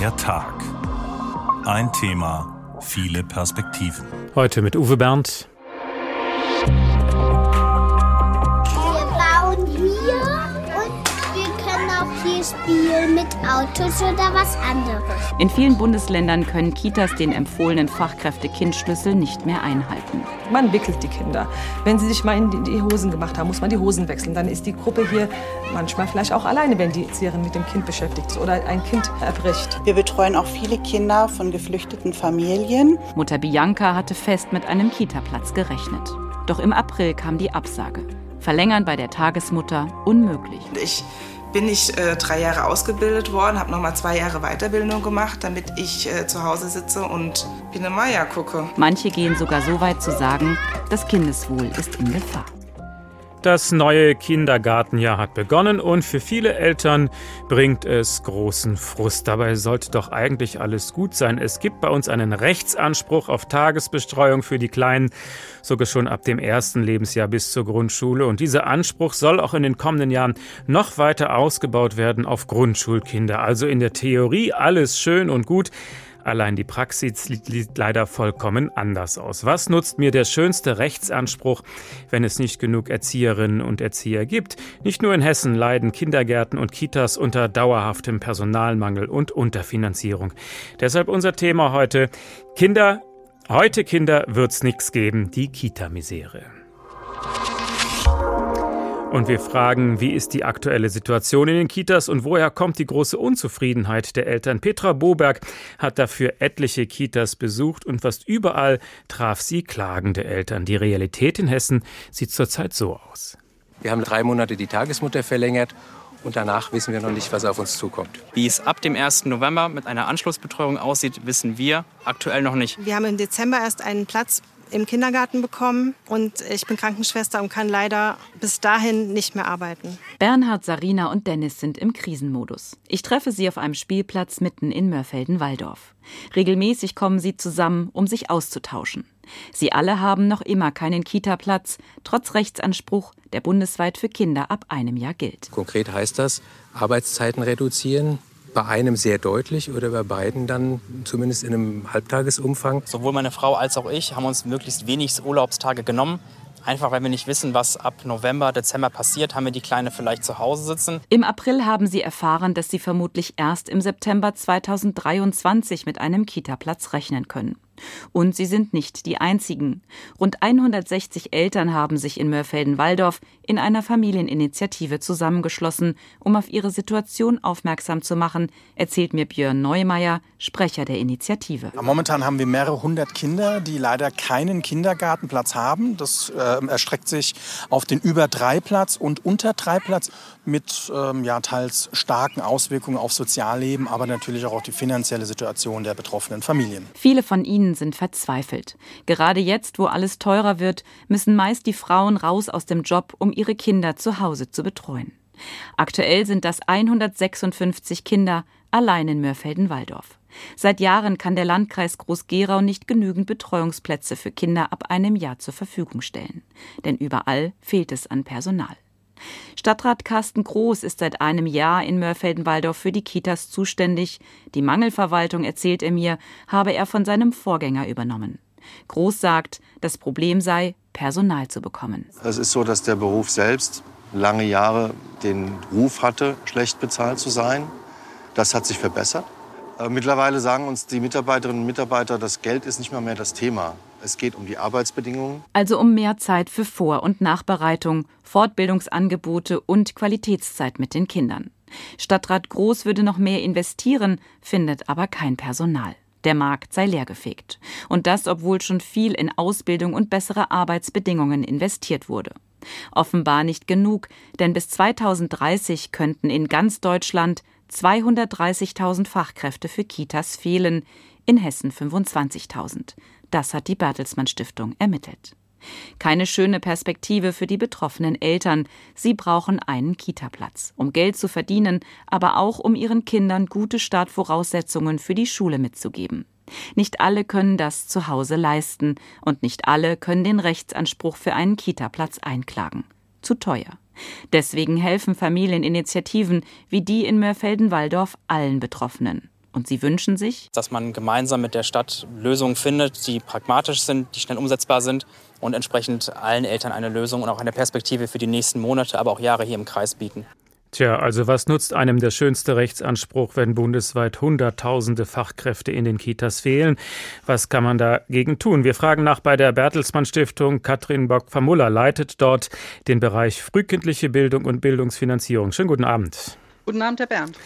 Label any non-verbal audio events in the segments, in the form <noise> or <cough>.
Der Tag. Ein Thema, viele Perspektiven. Heute mit Uwe Bernd. Mit Autos oder was anderes. In vielen Bundesländern können Kitas den empfohlenen Fachkräfte-Kind-Schlüssel nicht mehr einhalten. Man wickelt die Kinder. Wenn sie sich mal in die Hosen gemacht haben, muss man die Hosen wechseln. Dann ist die Gruppe hier manchmal vielleicht auch alleine, wenn die Erzieherin mit dem Kind beschäftigt ist oder ein Kind erbricht. Wir betreuen auch viele Kinder von geflüchteten Familien. Mutter Bianca hatte fest mit einem Kitaplatz gerechnet. Doch im April kam die Absage. Verlängern bei der Tagesmutter unmöglich. Ich bin ich äh, drei Jahre ausgebildet worden, habe nochmal zwei Jahre Weiterbildung gemacht, damit ich äh, zu Hause sitze und Biene Meier gucke. Manche gehen sogar so weit zu sagen, das Kindeswohl ist in Gefahr. Das neue Kindergartenjahr hat begonnen und für viele Eltern bringt es großen Frust. Dabei sollte doch eigentlich alles gut sein. Es gibt bei uns einen Rechtsanspruch auf Tagesbestreuung für die Kleinen, sogar schon ab dem ersten Lebensjahr bis zur Grundschule. Und dieser Anspruch soll auch in den kommenden Jahren noch weiter ausgebaut werden auf Grundschulkinder. Also in der Theorie alles schön und gut. Allein die Praxis sieht leider vollkommen anders aus. Was nutzt mir der schönste Rechtsanspruch, wenn es nicht genug Erzieherinnen und Erzieher gibt? Nicht nur in Hessen leiden Kindergärten und Kitas unter dauerhaftem Personalmangel und Unterfinanzierung. Deshalb unser Thema heute Kinder, heute Kinder wird's nichts geben, die Kita-Misere. Und wir fragen, wie ist die aktuelle Situation in den Kitas und woher kommt die große Unzufriedenheit der Eltern? Petra Boberg hat dafür etliche Kitas besucht und fast überall traf sie klagende Eltern. Die Realität in Hessen sieht zurzeit so aus. Wir haben drei Monate die Tagesmutter verlängert und danach wissen wir noch nicht, was auf uns zukommt. Wie es ab dem 1. November mit einer Anschlussbetreuung aussieht, wissen wir aktuell noch nicht. Wir haben im Dezember erst einen Platz im Kindergarten bekommen und ich bin Krankenschwester und kann leider bis dahin nicht mehr arbeiten. Bernhard, Sarina und Dennis sind im Krisenmodus. Ich treffe sie auf einem Spielplatz mitten in Mörfelden-Walldorf. Regelmäßig kommen sie zusammen, um sich auszutauschen. Sie alle haben noch immer keinen Kita-Platz, trotz Rechtsanspruch, der bundesweit für Kinder ab einem Jahr gilt. Konkret heißt das, Arbeitszeiten reduzieren, bei einem sehr deutlich oder bei beiden dann zumindest in einem Halbtagesumfang. Sowohl meine Frau als auch ich haben uns möglichst wenig Urlaubstage genommen. Einfach weil wir nicht wissen, was ab November, Dezember passiert, haben wir die Kleine vielleicht zu Hause sitzen. Im April haben sie erfahren, dass sie vermutlich erst im September 2023 mit einem Kita-Platz rechnen können. Und sie sind nicht die einzigen. Rund 160 Eltern haben sich in Mörfelden-Walldorf in einer Familieninitiative zusammengeschlossen, um auf ihre Situation aufmerksam zu machen, erzählt mir Björn Neumeier, Sprecher der Initiative. Momentan haben wir mehrere hundert Kinder, die leider keinen Kindergartenplatz haben. Das äh, erstreckt sich auf den über drei Platz und unter drei Platz mit ähm, ja, teils starken Auswirkungen auf Sozialleben, aber natürlich auch auf die finanzielle Situation der betroffenen Familien. Viele von ihnen Familien sind verzweifelt. Gerade jetzt, wo alles teurer wird, müssen meist die Frauen raus aus dem Job, um ihre Kinder zu Hause zu betreuen. Aktuell sind das 156 Kinder allein in Mörfelden-Walldorf. Seit Jahren kann der Landkreis Groß-Gerau nicht genügend Betreuungsplätze für Kinder ab einem Jahr zur Verfügung stellen. Denn überall fehlt es an Personal. Stadtrat Carsten Groß ist seit einem Jahr in Mörfelden-Walldorf für die Kitas zuständig. Die Mangelverwaltung, erzählt er mir, habe er von seinem Vorgänger übernommen. Groß sagt, das Problem sei, Personal zu bekommen. Es ist so, dass der Beruf selbst lange Jahre den Ruf hatte, schlecht bezahlt zu sein. Das hat sich verbessert. Äh, mittlerweile sagen uns die Mitarbeiterinnen und Mitarbeiter, das Geld ist nicht mehr, mehr das Thema. Es geht um die Arbeitsbedingungen. Also um mehr Zeit für Vor- und Nachbereitung, Fortbildungsangebote und Qualitätszeit mit den Kindern. Stadtrat Groß würde noch mehr investieren, findet aber kein Personal. Der Markt sei leergefegt. Und das, obwohl schon viel in Ausbildung und bessere Arbeitsbedingungen investiert wurde. Offenbar nicht genug, denn bis 2030 könnten in ganz Deutschland 230.000 Fachkräfte für Kitas fehlen, in Hessen 25.000. Das hat die Bertelsmann Stiftung ermittelt. Keine schöne Perspektive für die betroffenen Eltern. Sie brauchen einen Kitaplatz, um Geld zu verdienen, aber auch um ihren Kindern gute Startvoraussetzungen für die Schule mitzugeben. Nicht alle können das zu Hause leisten und nicht alle können den Rechtsanspruch für einen Kitaplatz einklagen. Zu teuer. Deswegen helfen Familieninitiativen wie die in Mörfelden-Walldorf allen Betroffenen. Und sie wünschen sich, dass man gemeinsam mit der Stadt Lösungen findet, die pragmatisch sind, die schnell umsetzbar sind und entsprechend allen Eltern eine Lösung und auch eine Perspektive für die nächsten Monate, aber auch Jahre hier im Kreis bieten. Tja, also was nutzt einem der schönste Rechtsanspruch, wenn bundesweit Hunderttausende Fachkräfte in den Kitas fehlen? Was kann man dagegen tun? Wir fragen nach bei der Bertelsmann Stiftung. Katrin Bock-Vermuller leitet dort den Bereich frühkindliche Bildung und Bildungsfinanzierung. Schönen guten Abend. Guten Abend, Herr Bernd.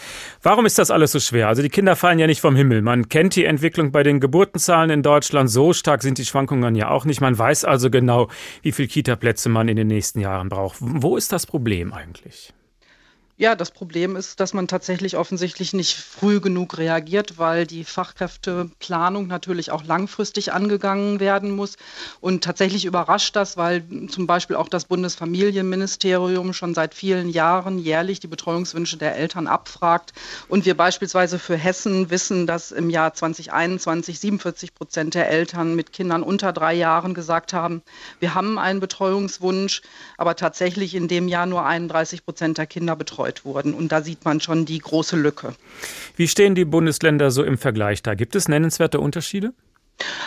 Warum ist das alles so schwer? Also die Kinder fallen ja nicht vom Himmel. Man kennt die Entwicklung bei den Geburtenzahlen in Deutschland. So stark sind die Schwankungen ja auch nicht. Man weiß also genau, wie viele Kitaplätze man in den nächsten Jahren braucht. Wo ist das Problem eigentlich? Ja, das Problem ist, dass man tatsächlich offensichtlich nicht früh genug reagiert, weil die Fachkräfteplanung natürlich auch langfristig angegangen werden muss. Und tatsächlich überrascht das, weil zum Beispiel auch das Bundesfamilienministerium schon seit vielen Jahren jährlich die Betreuungswünsche der Eltern abfragt. Und wir beispielsweise für Hessen wissen, dass im Jahr 2021 47 Prozent der Eltern mit Kindern unter drei Jahren gesagt haben, wir haben einen Betreuungswunsch, aber tatsächlich in dem Jahr nur 31 Prozent der Kinder betreut betreut wurden. Und da sieht man schon die große Lücke. Wie stehen die Bundesländer so im Vergleich da? Gibt es nennenswerte Unterschiede?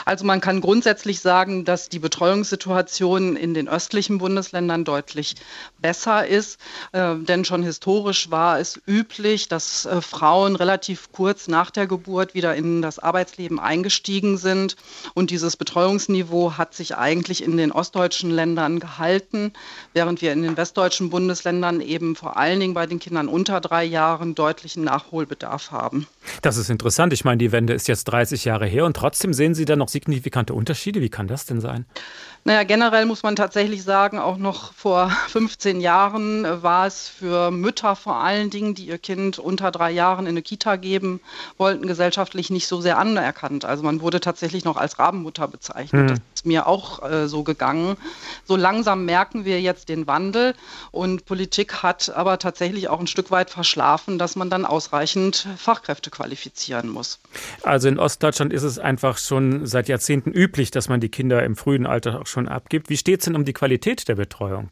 Also man kann grundsätzlich sagen, dass die Betreuungssituation in den östlichen Bundesländern deutlich besser ist. Äh, denn schon historisch war es üblich, dass äh, Frauen relativ kurz nach der Geburt wieder in das Arbeitsleben eingestiegen sind. Und dieses Betreuungsniveau hat sich eigentlich in den ostdeutschen Ländern gehalten, während wir in den westdeutschen Bundesländern eben vor allen Dingen bei den Kindern unter drei Jahren deutlichen Nachholbedarf haben. Das ist interessant. Ich meine, die Wende ist jetzt 30 Jahre her und trotzdem sehen Sie da noch signifikante Unterschiede? Wie kann das denn sein? Naja, generell muss man tatsächlich sagen, auch noch vor <laughs> 15 Jahren war es für Mütter vor allen Dingen, die ihr Kind unter drei Jahren in eine Kita geben wollten, gesellschaftlich nicht so sehr anerkannt. Also man wurde tatsächlich noch als Rabenmutter bezeichnet. Mhm. Mir auch äh, so gegangen. So langsam merken wir jetzt den Wandel und Politik hat aber tatsächlich auch ein Stück weit verschlafen, dass man dann ausreichend Fachkräfte qualifizieren muss. Also in Ostdeutschland ist es einfach schon seit Jahrzehnten üblich, dass man die Kinder im frühen Alter auch schon abgibt. Wie steht es denn um die Qualität der Betreuung?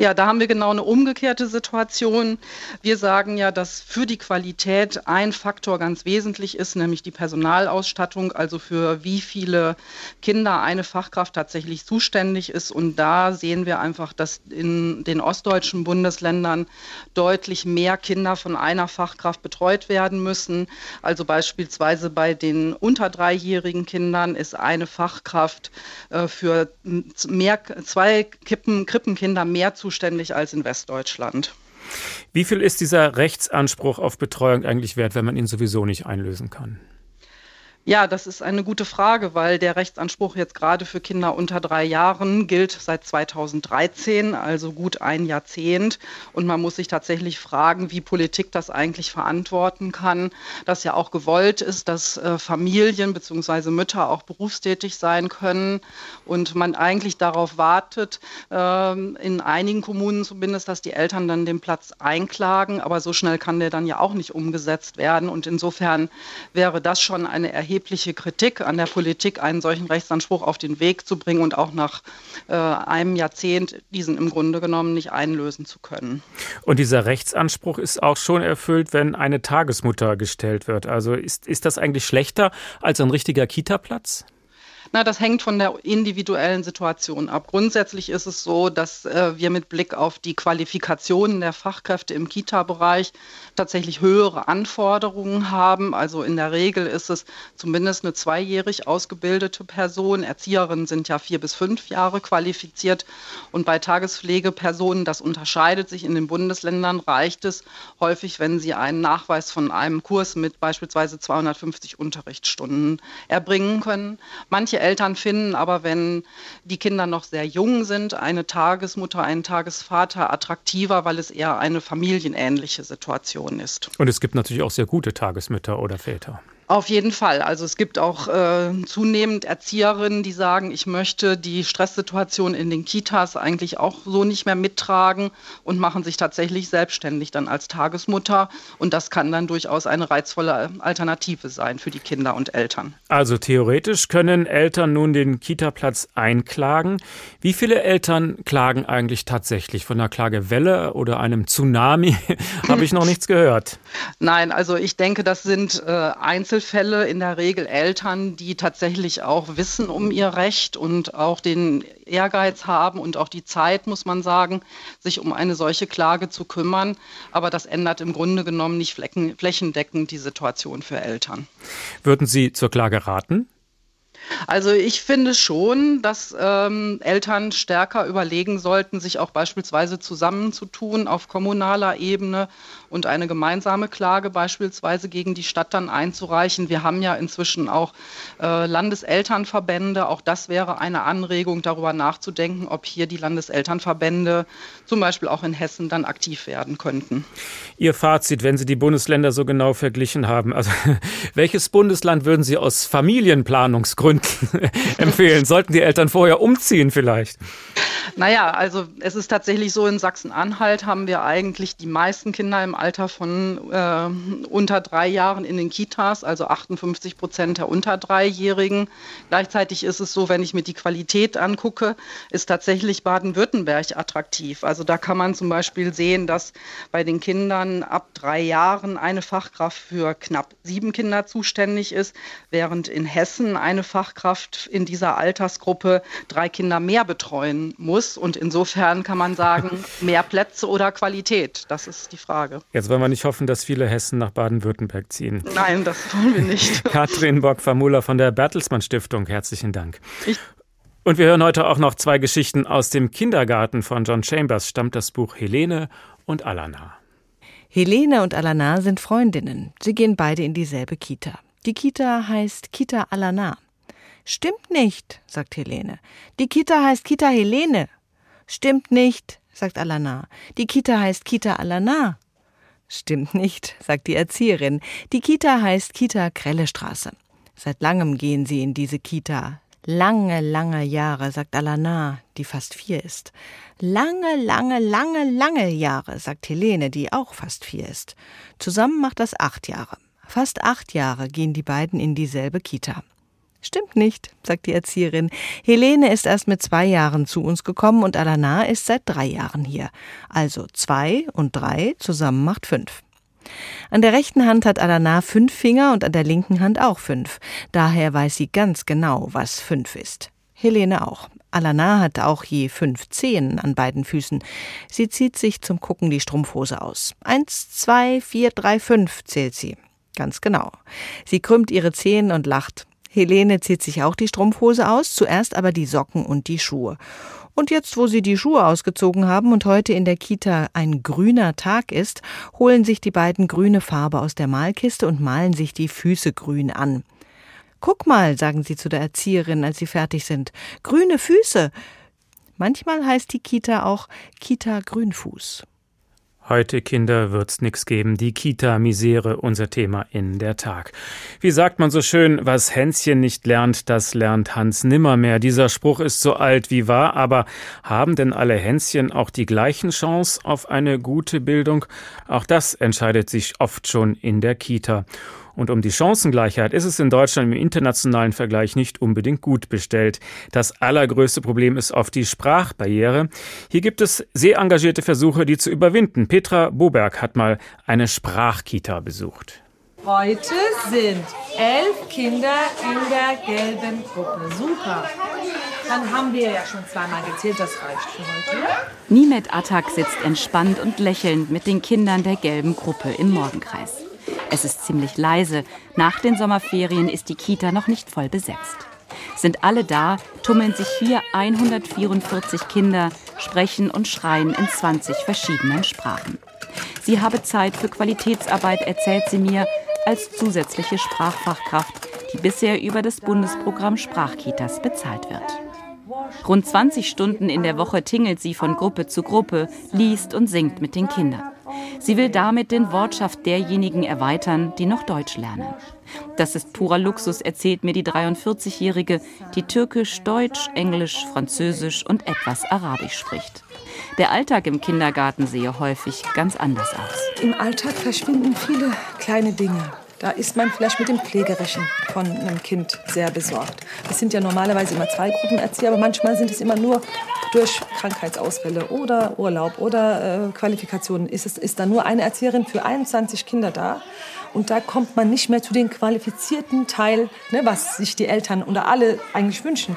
Ja, da haben wir genau eine umgekehrte Situation. Wir sagen ja, dass für die Qualität ein Faktor ganz wesentlich ist, nämlich die Personalausstattung, also für wie viele Kinder eine Fachkraft tatsächlich zuständig ist. Und da sehen wir einfach, dass in den ostdeutschen Bundesländern deutlich mehr Kinder von einer Fachkraft betreut werden müssen. Also beispielsweise bei den unter dreijährigen Kindern ist eine Fachkraft äh, für mehr, zwei Kippen, Krippenkinder mehr zuständig zuständig als in Westdeutschland. Wie viel ist dieser Rechtsanspruch auf Betreuung eigentlich wert, wenn man ihn sowieso nicht einlösen kann? Ja, das ist eine gute Frage, weil der Rechtsanspruch jetzt gerade für Kinder unter drei Jahren gilt seit 2013, also gut ein Jahrzehnt. Und man muss sich tatsächlich fragen, wie Politik das eigentlich verantworten kann, dass ja auch gewollt ist, dass äh, Familien bzw. Mütter auch berufstätig sein können und man eigentlich darauf wartet, äh, in einigen Kommunen zumindest, dass die Eltern dann den Platz einklagen. Aber so schnell kann der dann ja auch nicht umgesetzt werden. Und insofern wäre das schon eine erhebliche erhebliche Kritik an der Politik, einen solchen Rechtsanspruch auf den Weg zu bringen und auch nach äh, einem Jahrzehnt diesen im Grunde genommen nicht einlösen zu können. Und dieser Rechtsanspruch ist auch schon erfüllt, wenn eine Tagesmutter gestellt wird. Also ist, ist das eigentlich schlechter als ein richtiger Kita-Platz? Na, das hängt von der individuellen Situation ab. Grundsätzlich ist es so, dass äh, wir mit Blick auf die Qualifikationen der Fachkräfte im Kita-Bereich tatsächlich höhere Anforderungen haben. Also in der Regel ist es zumindest eine zweijährig ausgebildete Person. Erzieherinnen sind ja vier bis fünf Jahre qualifiziert. Und bei Tagespflegepersonen, das unterscheidet sich in den Bundesländern, reicht es häufig, wenn sie einen Nachweis von einem Kurs mit beispielsweise 250 Unterrichtsstunden erbringen können. Manche Eltern finden aber, wenn die Kinder noch sehr jung sind, eine Tagesmutter, einen Tagesvater attraktiver, weil es eher eine familienähnliche Situation ist. Und es gibt natürlich auch sehr gute Tagesmütter oder Väter. Auf jeden Fall. Also es gibt auch äh, zunehmend Erzieherinnen, die sagen, ich möchte die Stresssituation in den Kitas eigentlich auch so nicht mehr mittragen und machen sich tatsächlich selbstständig dann als Tagesmutter. Und das kann dann durchaus eine reizvolle Alternative sein für die Kinder und Eltern. Also theoretisch können Eltern nun den Kita-Platz einklagen. Wie viele Eltern klagen eigentlich tatsächlich? Von einer Klagewelle oder einem Tsunami <laughs> habe ich noch nichts gehört. Nein, also ich denke, das sind äh, Einzel Einzelfälle in der Regel Eltern, die tatsächlich auch wissen um ihr Recht und auch den Ehrgeiz haben und auch die Zeit, muss man sagen, sich um eine solche Klage zu kümmern. Aber das ändert im Grunde genommen nicht flächendeckend die Situation für Eltern. Würden Sie zur Klage raten? Also ich finde schon, dass ähm, Eltern stärker überlegen sollten, sich auch beispielsweise zusammenzutun auf kommunaler Ebene und eine gemeinsame Klage beispielsweise gegen die Stadt dann einzureichen. Wir haben ja inzwischen auch äh, Landeselternverbände. Auch das wäre eine Anregung, darüber nachzudenken, ob hier die Landeselternverbände zum Beispiel auch in Hessen dann aktiv werden könnten. Ihr Fazit, wenn Sie die Bundesländer so genau verglichen haben, also <laughs> welches Bundesland würden Sie aus Familienplanungsgründen <laughs> empfehlen? Sollten die Eltern vorher umziehen vielleicht? Naja, also es ist tatsächlich so, in Sachsen-Anhalt haben wir eigentlich die meisten Kinder im Alter von äh, unter drei Jahren in den Kitas, also 58 Prozent der unter Dreijährigen. Gleichzeitig ist es so, wenn ich mir die Qualität angucke, ist tatsächlich Baden-Württemberg attraktiv. Also da kann man zum Beispiel sehen, dass bei den Kindern ab drei Jahren eine Fachkraft für knapp sieben Kinder zuständig ist, während in Hessen eine Fachkraft in dieser Altersgruppe drei Kinder mehr betreuen muss muss. Und insofern kann man sagen, <laughs> mehr Plätze oder Qualität. Das ist die Frage. Jetzt wollen wir nicht hoffen, dass viele Hessen nach Baden-Württemberg ziehen. Nein, das wollen wir nicht. <laughs> Katrin Bock-Famula von der Bertelsmann Stiftung, herzlichen Dank. Ich und wir hören heute auch noch zwei Geschichten aus dem Kindergarten von John Chambers, stammt das Buch Helene und Alana. Helene und Alana sind Freundinnen. Sie gehen beide in dieselbe Kita. Die Kita heißt Kita Alana. Stimmt nicht, sagt Helene. Die Kita heißt Kita Helene. Stimmt nicht, sagt Alana. Die Kita heißt Kita Alana. Stimmt nicht, sagt die Erzieherin. Die Kita heißt Kita Krellestraße. Seit langem gehen sie in diese Kita. Lange, lange Jahre, sagt Alana, die fast vier ist. Lange, lange, lange, lange Jahre, sagt Helene, die auch fast vier ist. Zusammen macht das acht Jahre. Fast acht Jahre gehen die beiden in dieselbe Kita. Stimmt nicht, sagt die Erzieherin. Helene ist erst mit zwei Jahren zu uns gekommen und Alana ist seit drei Jahren hier. Also zwei und drei zusammen macht fünf. An der rechten Hand hat Alana fünf Finger und an der linken Hand auch fünf. Daher weiß sie ganz genau, was fünf ist. Helene auch. Alana hat auch je fünf Zehen an beiden Füßen. Sie zieht sich zum Gucken die Strumpfhose aus. Eins, zwei, vier, drei, fünf zählt sie. Ganz genau. Sie krümmt ihre Zehen und lacht. Helene zieht sich auch die Strumpfhose aus, zuerst aber die Socken und die Schuhe. Und jetzt, wo sie die Schuhe ausgezogen haben und heute in der Kita ein grüner Tag ist, holen sich die beiden grüne Farbe aus der Malkiste und malen sich die Füße grün an. Guck mal, sagen sie zu der Erzieherin, als sie fertig sind. Grüne Füße. Manchmal heißt die Kita auch Kita Grünfuß. Heute, Kinder, wird's nix geben. Die Kita-Misere, unser Thema in der Tag. Wie sagt man so schön, was Hänschen nicht lernt, das lernt Hans nimmermehr. Dieser Spruch ist so alt wie wahr, aber haben denn alle Hänschen auch die gleichen Chance auf eine gute Bildung? Auch das entscheidet sich oft schon in der Kita. Und um die Chancengleichheit ist es in Deutschland im internationalen Vergleich nicht unbedingt gut bestellt. Das allergrößte Problem ist oft die Sprachbarriere. Hier gibt es sehr engagierte Versuche, die zu überwinden. Petra Boberg hat mal eine Sprachkita besucht. Heute sind elf Kinder in der gelben Gruppe. Super. Dann haben wir ja schon zweimal gezählt, das reicht für heute. Nimet Atak sitzt entspannt und lächelnd mit den Kindern der gelben Gruppe im Morgenkreis. Es ist ziemlich leise. Nach den Sommerferien ist die Kita noch nicht voll besetzt. Sind alle da, tummeln sich hier 144 Kinder, sprechen und schreien in 20 verschiedenen Sprachen. Sie habe Zeit für Qualitätsarbeit, erzählt sie mir, als zusätzliche Sprachfachkraft, die bisher über das Bundesprogramm Sprachkitas bezahlt wird. Rund 20 Stunden in der Woche tingelt sie von Gruppe zu Gruppe, liest und singt mit den Kindern. Sie will damit den Wortschaft derjenigen erweitern, die noch Deutsch lernen. Das ist purer Luxus, erzählt mir die 43-Jährige, die Türkisch, Deutsch, Englisch, Französisch und etwas Arabisch spricht. Der Alltag im Kindergarten sehe häufig ganz anders aus. Im Alltag verschwinden viele kleine Dinge. Da ist man vielleicht mit dem Pflegerischen von einem Kind sehr besorgt. Es sind ja normalerweise immer zwei Gruppenerzieher, aber manchmal sind es immer nur durch Krankheitsausfälle oder Urlaub oder äh, Qualifikationen. Ist, es, ist da nur eine Erzieherin für 21 Kinder da? Und da kommt man nicht mehr zu dem qualifizierten Teil, ne, was sich die Eltern oder alle eigentlich wünschen.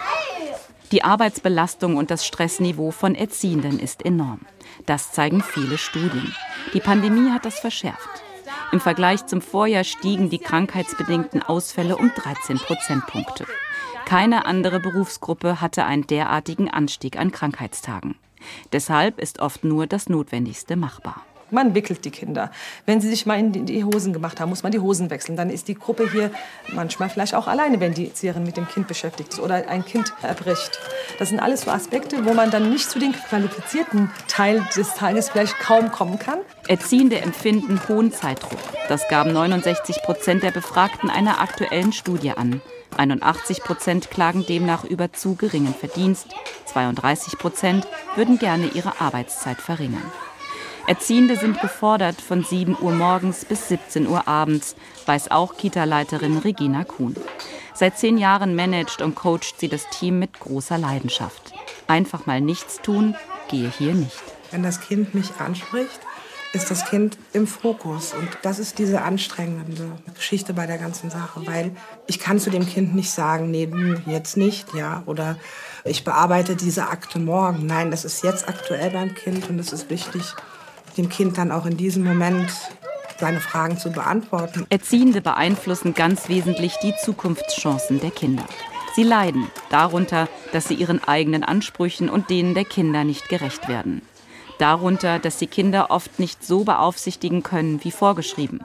Die Arbeitsbelastung und das Stressniveau von Erziehenden ist enorm. Das zeigen viele Studien. Die Pandemie hat das verschärft. Im Vergleich zum Vorjahr stiegen die krankheitsbedingten Ausfälle um 13 Prozentpunkte. Keine andere Berufsgruppe hatte einen derartigen Anstieg an Krankheitstagen. Deshalb ist oft nur das Notwendigste machbar. Man wickelt die Kinder. Wenn sie sich mal in die Hosen gemacht haben, muss man die Hosen wechseln. Dann ist die Gruppe hier manchmal vielleicht auch alleine, wenn die Erzieherin mit dem Kind beschäftigt ist oder ein Kind erbricht. Das sind alles so Aspekte, wo man dann nicht zu den qualifizierten Teil des Tages vielleicht kaum kommen kann. Erziehende empfinden hohen Zeitdruck. Das gaben 69 Prozent der Befragten einer aktuellen Studie an. 81 Prozent klagen demnach über zu geringen Verdienst. 32 Prozent würden gerne ihre Arbeitszeit verringern. Erziehende sind gefordert von 7 Uhr morgens bis 17 Uhr abends, weiß auch Kita-Leiterin Regina Kuhn. Seit zehn Jahren managt und coacht sie das Team mit großer Leidenschaft. Einfach mal nichts tun, gehe hier nicht. Wenn das Kind mich anspricht, ist das Kind im Fokus. Und das ist diese anstrengende Geschichte bei der ganzen Sache, weil ich kann zu dem Kind nicht sagen, nee, jetzt nicht, ja, oder ich bearbeite diese Akte morgen. Nein, das ist jetzt aktuell beim Kind und es ist wichtig, dem Kind dann auch in diesem Moment seine Fragen zu beantworten. Erziehende beeinflussen ganz wesentlich die Zukunftschancen der Kinder. Sie leiden darunter, dass sie ihren eigenen Ansprüchen und denen der Kinder nicht gerecht werden. Darunter, dass sie Kinder oft nicht so beaufsichtigen können wie vorgeschrieben.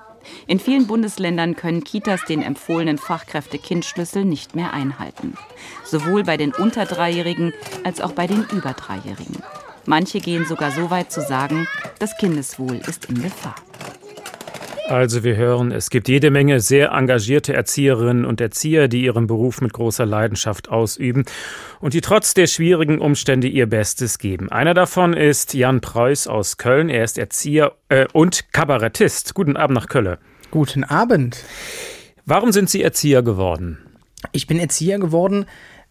In vielen Bundesländern können Kitas den empfohlenen Fachkräfte-Kind-Schlüssel nicht mehr einhalten. Sowohl bei den unter Dreijährigen als auch bei den über Dreijährigen. Manche gehen sogar so weit zu sagen, das Kindeswohl ist in Gefahr. Also wir hören, es gibt jede Menge sehr engagierte Erzieherinnen und Erzieher, die ihren Beruf mit großer Leidenschaft ausüben und die trotz der schwierigen Umstände ihr Bestes geben. Einer davon ist Jan Preuß aus Köln. Er ist Erzieher äh, und Kabarettist. Guten Abend nach Köln. Guten Abend. Warum sind Sie Erzieher geworden? Ich bin Erzieher geworden,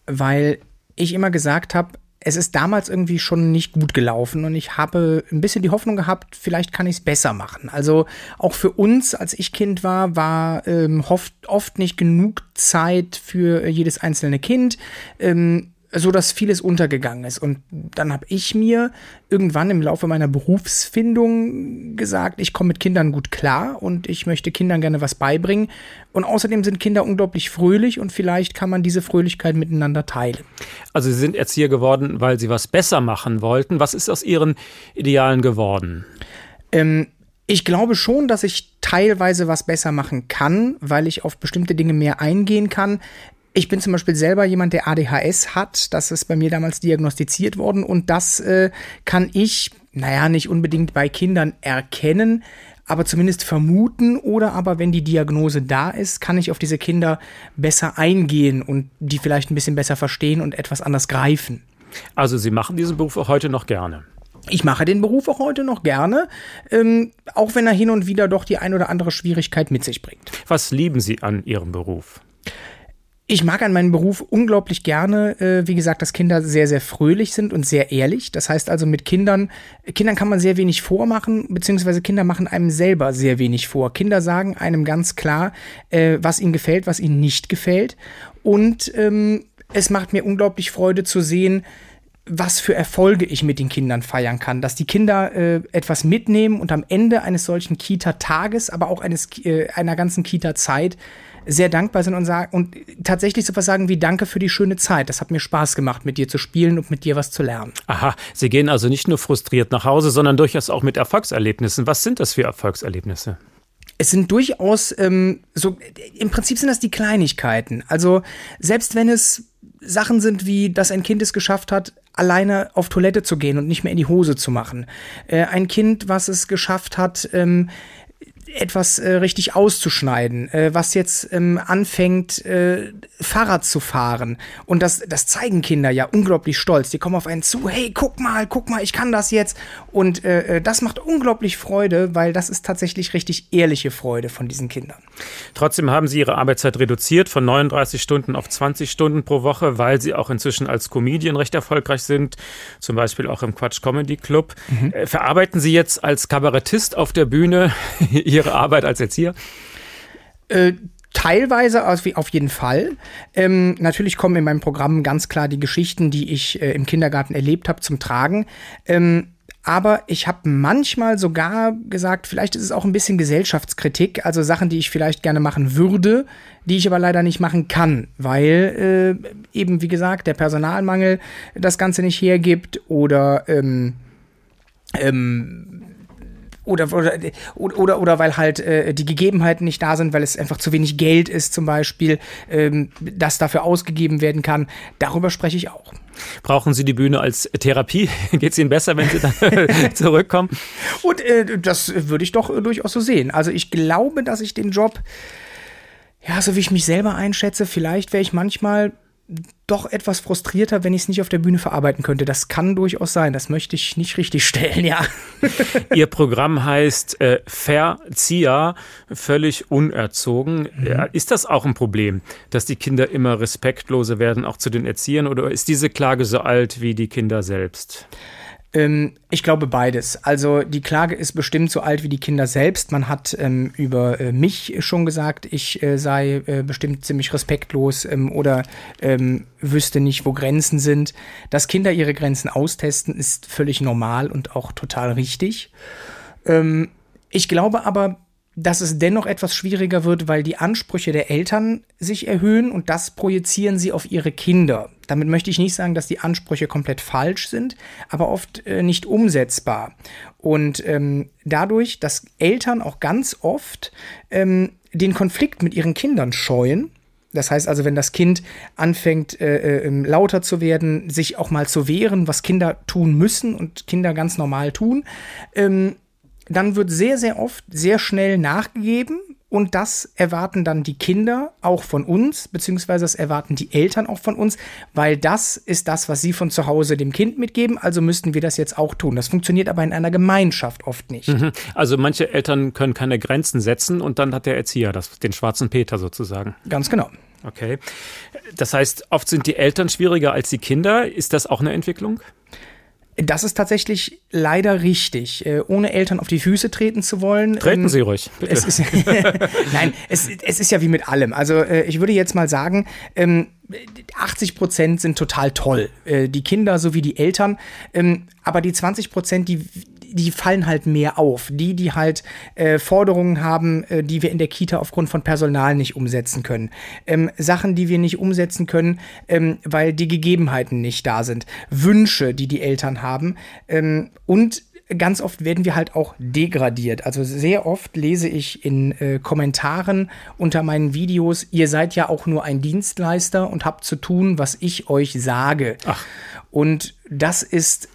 weil ich immer gesagt habe, es ist damals irgendwie schon nicht gut gelaufen und ich habe ein bisschen die Hoffnung gehabt, vielleicht kann ich es besser machen. Also auch für uns, als ich Kind war, war ähm, oft, oft nicht genug Zeit für jedes einzelne Kind. Ähm, so dass vieles untergegangen ist. Und dann habe ich mir irgendwann im Laufe meiner Berufsfindung gesagt, ich komme mit Kindern gut klar und ich möchte Kindern gerne was beibringen. Und außerdem sind Kinder unglaublich fröhlich und vielleicht kann man diese Fröhlichkeit miteinander teilen. Also Sie sind Erzieher geworden, weil Sie was besser machen wollten. Was ist aus Ihren Idealen geworden? Ähm, ich glaube schon, dass ich teilweise was besser machen kann, weil ich auf bestimmte Dinge mehr eingehen kann. Ich bin zum Beispiel selber jemand, der ADHS hat. Das ist bei mir damals diagnostiziert worden und das äh, kann ich, naja, nicht unbedingt bei Kindern erkennen, aber zumindest vermuten oder aber wenn die Diagnose da ist, kann ich auf diese Kinder besser eingehen und die vielleicht ein bisschen besser verstehen und etwas anders greifen. Also Sie machen diesen Beruf auch heute noch gerne. Ich mache den Beruf auch heute noch gerne, ähm, auch wenn er hin und wieder doch die ein oder andere Schwierigkeit mit sich bringt. Was lieben Sie an Ihrem Beruf? Ich mag an meinem Beruf unglaublich gerne, äh, wie gesagt, dass Kinder sehr, sehr fröhlich sind und sehr ehrlich. Das heißt also, mit Kindern, Kindern kann man sehr wenig vormachen, beziehungsweise Kinder machen einem selber sehr wenig vor. Kinder sagen einem ganz klar, äh, was ihnen gefällt, was ihnen nicht gefällt. Und ähm, es macht mir unglaublich Freude zu sehen, was für Erfolge ich mit den Kindern feiern kann, dass die Kinder äh, etwas mitnehmen und am Ende eines solchen Kita-Tages, aber auch eines, äh, einer ganzen Kita-Zeit sehr dankbar sind und sagen und tatsächlich so was sagen wie Danke für die schöne Zeit. Das hat mir Spaß gemacht, mit dir zu spielen und mit dir was zu lernen. Aha, Sie gehen also nicht nur frustriert nach Hause, sondern durchaus auch mit Erfolgserlebnissen. Was sind das für Erfolgserlebnisse? Es sind durchaus ähm, so, im Prinzip sind das die Kleinigkeiten. Also selbst wenn es Sachen sind wie, dass ein Kind es geschafft hat, alleine auf Toilette zu gehen und nicht mehr in die Hose zu machen. Äh, ein Kind, was es geschafft hat, ähm, etwas äh, richtig auszuschneiden, äh, was jetzt ähm, anfängt, äh, Fahrrad zu fahren. Und das, das zeigen Kinder ja unglaublich stolz. Die kommen auf einen zu, hey, guck mal, guck mal, ich kann das jetzt. Und äh, äh, das macht unglaublich Freude, weil das ist tatsächlich richtig ehrliche Freude von diesen Kindern. Trotzdem haben Sie Ihre Arbeitszeit reduziert von 39 Stunden auf 20 Stunden pro Woche, weil Sie auch inzwischen als Comedian recht erfolgreich sind, zum Beispiel auch im Quatsch Comedy Club. Mhm. Äh, verarbeiten Sie jetzt als Kabarettist auf der Bühne <laughs> Ihre Arbeit als Erzieher? Äh, Teilweise auf jeden Fall. Ähm, natürlich kommen in meinem Programm ganz klar die Geschichten, die ich äh, im Kindergarten erlebt habe, zum Tragen. Ähm, aber ich habe manchmal sogar gesagt, vielleicht ist es auch ein bisschen Gesellschaftskritik, also Sachen, die ich vielleicht gerne machen würde, die ich aber leider nicht machen kann, weil äh, eben, wie gesagt, der Personalmangel das Ganze nicht hergibt oder ähm, ähm, oder, oder, oder, oder weil halt äh, die Gegebenheiten nicht da sind, weil es einfach zu wenig Geld ist zum Beispiel, ähm, das dafür ausgegeben werden kann. Darüber spreche ich auch. Brauchen Sie die Bühne als Therapie? <laughs> Geht es Ihnen besser, wenn Sie dann <laughs> zurückkommen? Und äh, das würde ich doch durchaus so sehen. Also ich glaube, dass ich den Job, ja, so wie ich mich selber einschätze, vielleicht wäre ich manchmal doch etwas frustrierter, wenn ich es nicht auf der Bühne verarbeiten könnte. Das kann durchaus sein. Das möchte ich nicht richtig stellen, ja. <laughs> Ihr Programm heißt äh, Verzieher, völlig unerzogen. Mhm. Ist das auch ein Problem, dass die Kinder immer respektloser werden, auch zu den Erziehern? Oder ist diese Klage so alt wie die Kinder selbst? Ähm, ich glaube beides. Also die Klage ist bestimmt so alt wie die Kinder selbst. Man hat ähm, über äh, mich schon gesagt, ich äh, sei äh, bestimmt ziemlich respektlos ähm, oder ähm, wüsste nicht, wo Grenzen sind. Dass Kinder ihre Grenzen austesten, ist völlig normal und auch total richtig. Ähm, ich glaube aber, dass es dennoch etwas schwieriger wird, weil die Ansprüche der Eltern sich erhöhen und das projizieren sie auf ihre Kinder. Damit möchte ich nicht sagen, dass die Ansprüche komplett falsch sind, aber oft äh, nicht umsetzbar. Und ähm, dadurch, dass Eltern auch ganz oft ähm, den Konflikt mit ihren Kindern scheuen, das heißt also, wenn das Kind anfängt, äh, äh, lauter zu werden, sich auch mal zu wehren, was Kinder tun müssen und Kinder ganz normal tun, ähm, dann wird sehr, sehr oft sehr schnell nachgegeben und das erwarten dann die Kinder auch von uns, beziehungsweise das erwarten die Eltern auch von uns, weil das ist das, was sie von zu Hause dem Kind mitgeben, also müssten wir das jetzt auch tun. Das funktioniert aber in einer Gemeinschaft oft nicht. Mhm. Also manche Eltern können keine Grenzen setzen und dann hat der Erzieher das, den schwarzen Peter sozusagen. Ganz genau. Okay. Das heißt, oft sind die Eltern schwieriger als die Kinder. Ist das auch eine Entwicklung? Das ist tatsächlich leider richtig. Äh, ohne Eltern auf die Füße treten zu wollen. Treten ähm, Sie ruhig, bitte. Es ist, <laughs> Nein, es, es, ist ja wie mit allem. Also äh, ich würde jetzt mal sagen, ähm, 80 Prozent sind total toll. Äh, die Kinder sowie die Eltern. Ähm, aber die 20 Prozent, die die fallen halt mehr auf. Die, die halt äh, Forderungen haben, äh, die wir in der Kita aufgrund von Personal nicht umsetzen können. Ähm, Sachen, die wir nicht umsetzen können, ähm, weil die Gegebenheiten nicht da sind. Wünsche, die die Eltern haben. Ähm, und ganz oft werden wir halt auch degradiert. Also sehr oft lese ich in äh, Kommentaren unter meinen Videos, ihr seid ja auch nur ein Dienstleister und habt zu tun, was ich euch sage. Ach. Und das ist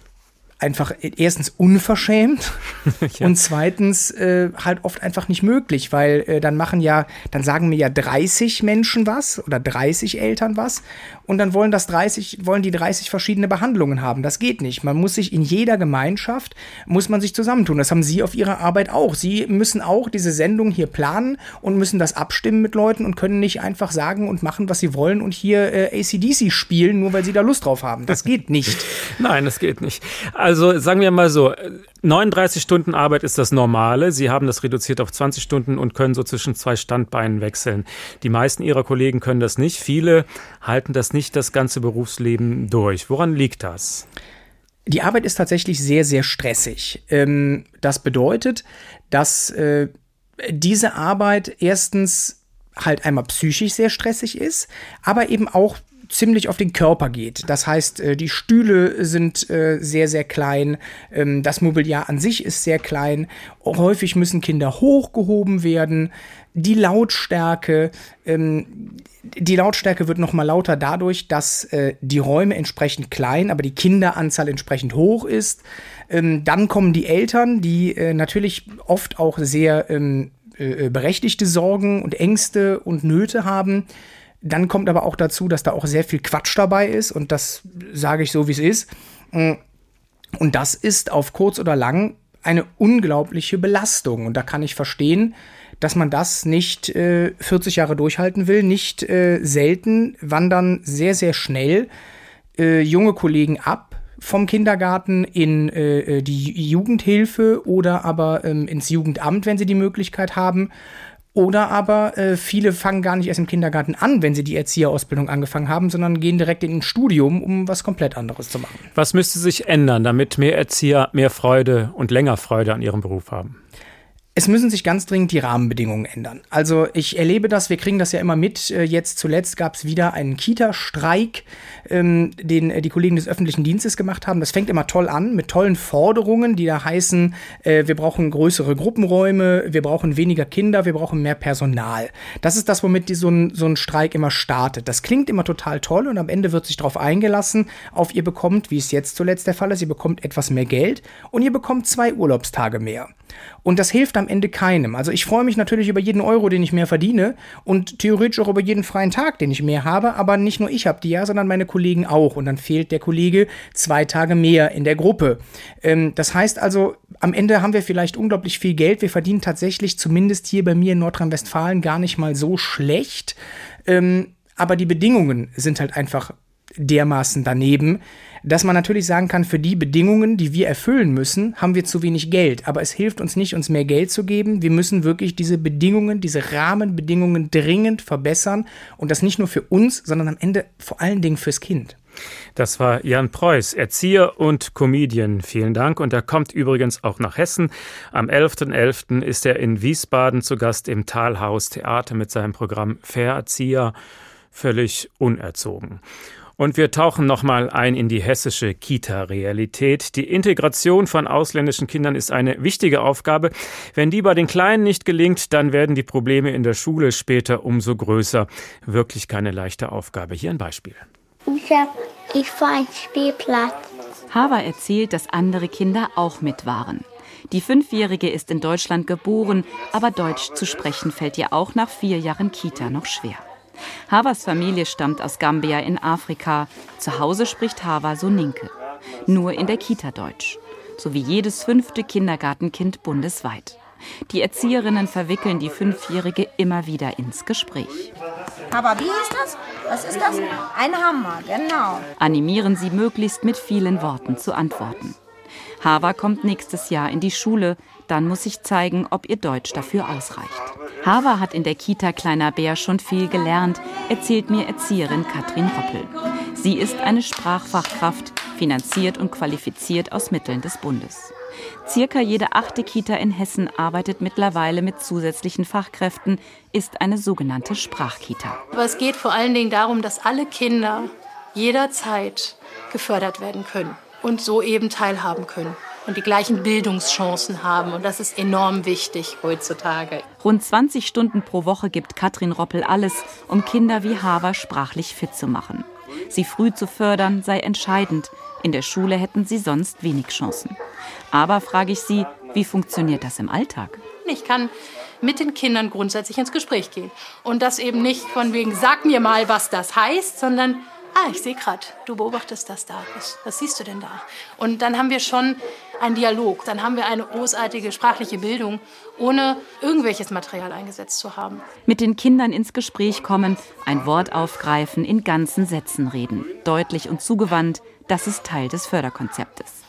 einfach erstens unverschämt <laughs> ja. und zweitens äh, halt oft einfach nicht möglich, weil äh, dann machen ja, dann sagen mir ja 30 Menschen was oder 30 Eltern was und dann wollen das 30, wollen die 30 verschiedene Behandlungen haben. Das geht nicht. Man muss sich in jeder Gemeinschaft, muss man sich zusammentun. Das haben Sie auf Ihrer Arbeit auch. Sie müssen auch diese Sendung hier planen und müssen das abstimmen mit Leuten und können nicht einfach sagen und machen, was sie wollen und hier äh, ACDC spielen, nur weil sie da Lust drauf haben. Das geht nicht. <laughs> Nein, das geht nicht. Also sagen wir mal so, 39 Stunden Arbeit ist das Normale. Sie haben das reduziert auf 20 Stunden und können so zwischen zwei Standbeinen wechseln. Die meisten Ihrer Kollegen können das nicht. Viele halten das nicht das ganze Berufsleben durch. Woran liegt das? Die Arbeit ist tatsächlich sehr, sehr stressig. Ähm, das bedeutet, dass äh, diese Arbeit erstens halt einmal psychisch sehr stressig ist, aber eben auch ziemlich auf den Körper geht. Das heißt, äh, die Stühle sind äh, sehr, sehr klein. Ähm, das Mobiliar an sich ist sehr klein. Häufig müssen Kinder hochgehoben werden. Die Lautstärke, ähm, die Lautstärke wird noch mal lauter dadurch, dass äh, die Räume entsprechend klein, aber die Kinderanzahl entsprechend hoch ist. Ähm, dann kommen die Eltern, die natürlich oft auch sehr berechtigte Sorgen und Ängste und Nöte haben. Dann kommt aber auch dazu, dass da auch sehr viel Quatsch dabei ist und das sage ich so, wie es ist. Mm. Und das ist auf kurz oder lang eine unglaubliche Belastung. Und da kann ich verstehen, dass man das nicht äh, 40 Jahre durchhalten will. Nicht äh, selten wandern sehr, sehr schnell äh, junge Kollegen ab vom Kindergarten in äh, äh, die Jugendhilfe oder aber ähm, ins Jugendamt, wenn sie die Möglichkeit haben. Oder aber äh, viele fangen gar nicht erst im Kindergarten an, wenn sie die Erzieherausbildung angefangen haben, sondern gehen direkt in ein Studium, um was komplett anderes zu machen. Was müsste sich ändern, damit mehr Erzieher mehr Freude und länger Freude an ihrem Beruf haben? Es müssen sich ganz dringend die Rahmenbedingungen ändern. Also ich erlebe das, wir kriegen das ja immer mit. Äh, jetzt zuletzt gab es wieder einen Kita-Streik, ähm, den äh, die Kollegen des öffentlichen Dienstes gemacht haben. Das fängt immer toll an mit tollen Forderungen, die da heißen, äh, wir brauchen größere Gruppenräume, wir brauchen weniger Kinder, wir brauchen mehr Personal. Das ist das, womit die, so, ein, so ein Streik immer startet. Das klingt immer total toll und am Ende wird sich darauf eingelassen, auf ihr bekommt, wie es jetzt zuletzt der Fall ist, ihr bekommt etwas mehr Geld und ihr bekommt zwei Urlaubstage mehr. Und das hilft am Ende keinem. Also ich freue mich natürlich über jeden Euro, den ich mehr verdiene und theoretisch auch über jeden freien Tag, den ich mehr habe, aber nicht nur ich habe die ja, sondern meine Kollegen auch. Und dann fehlt der Kollege zwei Tage mehr in der Gruppe. Ähm, das heißt also, am Ende haben wir vielleicht unglaublich viel Geld. Wir verdienen tatsächlich, zumindest hier bei mir in Nordrhein-Westfalen, gar nicht mal so schlecht. Ähm, aber die Bedingungen sind halt einfach dermaßen daneben, dass man natürlich sagen kann, für die Bedingungen, die wir erfüllen müssen, haben wir zu wenig Geld. Aber es hilft uns nicht, uns mehr Geld zu geben. Wir müssen wirklich diese Bedingungen, diese Rahmenbedingungen dringend verbessern. Und das nicht nur für uns, sondern am Ende vor allen Dingen fürs Kind. Das war Jan Preuß, Erzieher und Comedian. Vielen Dank. Und er kommt übrigens auch nach Hessen. Am 11.11. .11. ist er in Wiesbaden zu Gast im Talhaus Theater mit seinem Programm Fair Erzieher. Völlig unerzogen. Und wir tauchen nochmal ein in die hessische Kita-Realität. Die Integration von ausländischen Kindern ist eine wichtige Aufgabe. Wenn die bei den Kleinen nicht gelingt, dann werden die Probleme in der Schule später umso größer. Wirklich keine leichte Aufgabe. Hier ein Beispiel. Ich, hab, ich war ein Spielplatz. Hava erzählt, dass andere Kinder auch mit waren. Die Fünfjährige ist in Deutschland geboren, aber Deutsch zu sprechen fällt ihr auch nach vier Jahren Kita noch schwer. Havas Familie stammt aus Gambia in Afrika. Zu Hause spricht Hava Soninke. Nur in der Kita Deutsch. So wie jedes fünfte Kindergartenkind bundesweit. Die Erzieherinnen verwickeln die Fünfjährige immer wieder ins Gespräch. Aber wie ist das? Was ist das? Ein Hammer, genau. Animieren sie möglichst mit vielen Worten zu antworten. Hava kommt nächstes Jahr in die Schule. Dann muss ich zeigen, ob ihr Deutsch dafür ausreicht. Hava hat in der Kita Kleiner Bär schon viel gelernt, erzählt mir Erzieherin Katrin Roppel. Sie ist eine Sprachfachkraft, finanziert und qualifiziert aus Mitteln des Bundes. Circa jede achte Kita in Hessen arbeitet mittlerweile mit zusätzlichen Fachkräften, ist eine sogenannte Sprachkita. Aber es geht vor allen Dingen darum, dass alle Kinder jederzeit gefördert werden können und so eben teilhaben können und die gleichen Bildungschancen haben. Und das ist enorm wichtig heutzutage. Rund 20 Stunden pro Woche gibt Katrin Roppel alles, um Kinder wie Haver sprachlich fit zu machen. Sie früh zu fördern sei entscheidend. In der Schule hätten sie sonst wenig Chancen. Aber frage ich sie, wie funktioniert das im Alltag? Ich kann mit den Kindern grundsätzlich ins Gespräch gehen. Und das eben nicht von wegen, sag mir mal, was das heißt, sondern ah, ich sehe gerade, du beobachtest das da. Was, was, siehst du denn da? Und dann haben wir schon einen Dialog, dann haben wir eine großartige sprachliche Bildung, ohne irgendwelches Material eingesetzt zu haben. Mit den Kindern ins Gespräch kommen, ein Wort aufgreifen, in ganzen Sätzen reden, deutlich und zugewandt, das ist Teil des Förderkonzeptes.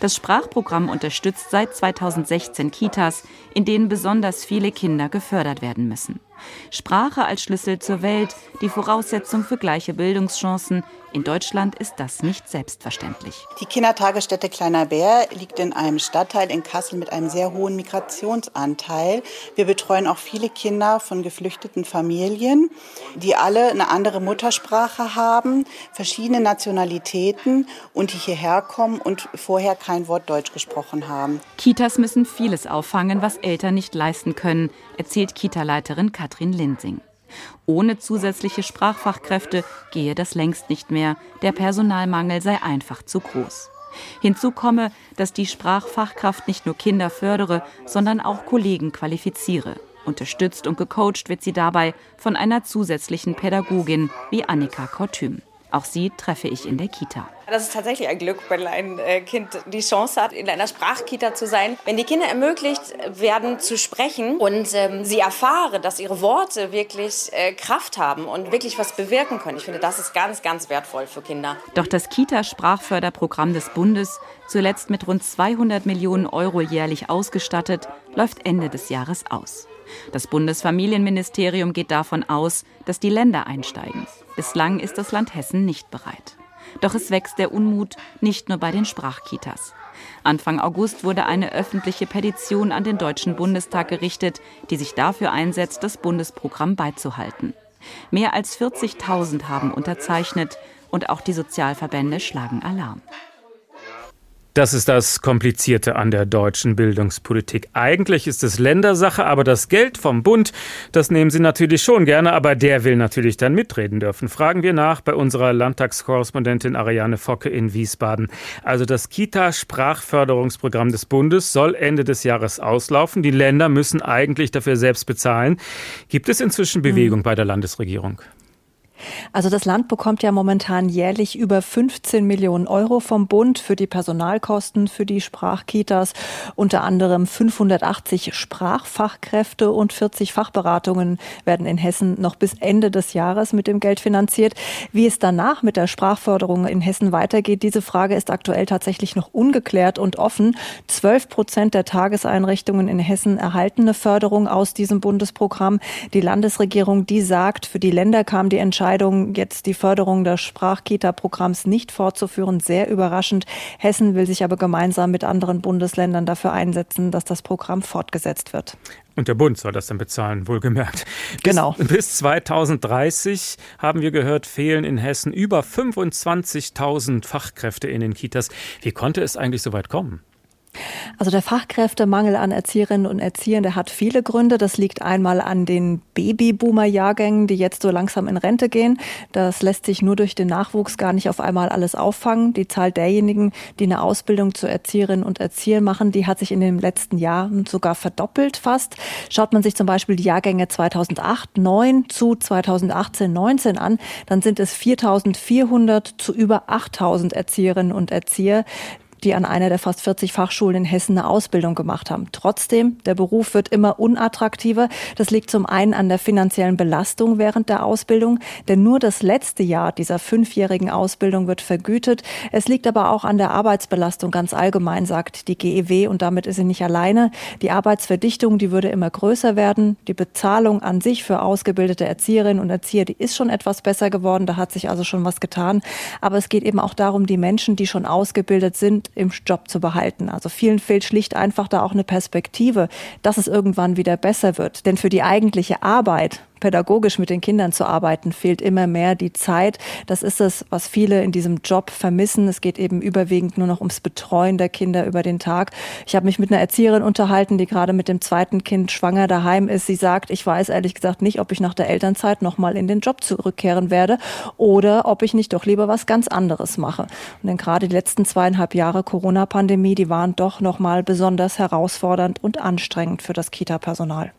Das Sprachprogramm unterstützt seit 2016 Kitas, in denen besonders viele Kinder gefördert werden müssen. Sprache als Schlüssel zur Welt, die Voraussetzung für gleiche Bildungschancen. In Deutschland ist das nicht selbstverständlich. Die Kindertagesstätte Kleiner Bär liegt in einem Stadtteil in Kassel mit einem sehr hohen Migrationsanteil. Wir betreuen auch viele Kinder von geflüchteten Familien, die alle eine andere Muttersprache haben, verschiedene Nationalitäten und die hierher kommen und vorher kein Wort Deutsch gesprochen haben. Kitas müssen vieles auffangen, was Eltern nicht leisten können, erzählt Kita-Leiterin Katrin Linsing. Ohne zusätzliche Sprachfachkräfte gehe das längst nicht mehr. Der Personalmangel sei einfach zu groß. Hinzu komme, dass die Sprachfachkraft nicht nur Kinder fördere, sondern auch Kollegen qualifiziere. Unterstützt und gecoacht wird sie dabei von einer zusätzlichen Pädagogin wie Annika Kortüm. Auch sie treffe ich in der Kita. Das ist tatsächlich ein Glück, wenn ein äh, Kind die Chance hat, in einer Sprachkita zu sein. Wenn die Kinder ermöglicht werden zu sprechen und ähm, sie erfahren, dass ihre Worte wirklich äh, Kraft haben und wirklich was bewirken können. Ich finde, das ist ganz, ganz wertvoll für Kinder. Doch das Kita-Sprachförderprogramm des Bundes, zuletzt mit rund 200 Millionen Euro jährlich ausgestattet, läuft Ende des Jahres aus. Das Bundesfamilienministerium geht davon aus, dass die Länder einsteigen. Bislang ist das Land Hessen nicht bereit. Doch es wächst der Unmut nicht nur bei den Sprachkitas. Anfang August wurde eine öffentliche Petition an den Deutschen Bundestag gerichtet, die sich dafür einsetzt, das Bundesprogramm beizuhalten. Mehr als 40.000 haben unterzeichnet und auch die Sozialverbände schlagen Alarm. Das ist das Komplizierte an der deutschen Bildungspolitik. Eigentlich ist es Ländersache, aber das Geld vom Bund, das nehmen Sie natürlich schon gerne, aber der will natürlich dann mitreden dürfen. Fragen wir nach bei unserer Landtagskorrespondentin Ariane Focke in Wiesbaden. Also das Kita-Sprachförderungsprogramm des Bundes soll Ende des Jahres auslaufen. Die Länder müssen eigentlich dafür selbst bezahlen. Gibt es inzwischen Bewegung bei der Landesregierung? Also das Land bekommt ja momentan jährlich über 15 Millionen Euro vom Bund für die Personalkosten für die Sprachkitas, unter anderem 580 Sprachfachkräfte und 40 Fachberatungen werden in Hessen noch bis Ende des Jahres mit dem Geld finanziert. Wie es danach mit der Sprachförderung in Hessen weitergeht, diese Frage ist aktuell tatsächlich noch ungeklärt und offen. 12 Prozent der Tageseinrichtungen in Hessen erhalten eine Förderung aus diesem Bundesprogramm. Die Landesregierung, die sagt, für die Länder kam die Entscheidung Entscheidung, jetzt die Förderung des Sprachkita-Programms nicht fortzuführen, sehr überraschend. Hessen will sich aber gemeinsam mit anderen Bundesländern dafür einsetzen, dass das Programm fortgesetzt wird. Und der Bund soll das dann bezahlen, wohlgemerkt. Bis, genau. Bis 2030 haben wir gehört, fehlen in Hessen über 25.000 Fachkräfte in den Kitas. Wie konnte es eigentlich so weit kommen? Also der Fachkräftemangel an Erzieherinnen und Erziehern, der hat viele Gründe. Das liegt einmal an den Babyboomer-Jahrgängen, die jetzt so langsam in Rente gehen. Das lässt sich nur durch den Nachwuchs gar nicht auf einmal alles auffangen. Die Zahl derjenigen, die eine Ausbildung zur Erzieherin und Erzieher machen, die hat sich in den letzten Jahren sogar verdoppelt fast. Schaut man sich zum Beispiel die Jahrgänge 2008, 9 zu 2018, 19 an, dann sind es 4.400 zu über 8.000 Erzieherinnen und Erzieher die an einer der fast 40 Fachschulen in Hessen eine Ausbildung gemacht haben. Trotzdem, der Beruf wird immer unattraktiver. Das liegt zum einen an der finanziellen Belastung während der Ausbildung, denn nur das letzte Jahr dieser fünfjährigen Ausbildung wird vergütet. Es liegt aber auch an der Arbeitsbelastung ganz allgemein, sagt die GEW und damit ist sie nicht alleine. Die Arbeitsverdichtung, die würde immer größer werden. Die Bezahlung an sich für ausgebildete Erzieherinnen und Erzieher, die ist schon etwas besser geworden. Da hat sich also schon was getan. Aber es geht eben auch darum, die Menschen, die schon ausgebildet sind, im Job zu behalten. Also vielen fehlt schlicht einfach da auch eine Perspektive, dass es irgendwann wieder besser wird. Denn für die eigentliche Arbeit pädagogisch mit den Kindern zu arbeiten, fehlt immer mehr die Zeit. Das ist es, was viele in diesem Job vermissen. Es geht eben überwiegend nur noch ums Betreuen der Kinder über den Tag. Ich habe mich mit einer Erzieherin unterhalten, die gerade mit dem zweiten Kind schwanger daheim ist. Sie sagt, ich weiß ehrlich gesagt nicht, ob ich nach der Elternzeit nochmal in den Job zurückkehren werde oder ob ich nicht doch lieber was ganz anderes mache. Und denn gerade die letzten zweieinhalb Jahre Corona-Pandemie, die waren doch nochmal besonders herausfordernd und anstrengend für das Kita-Personal.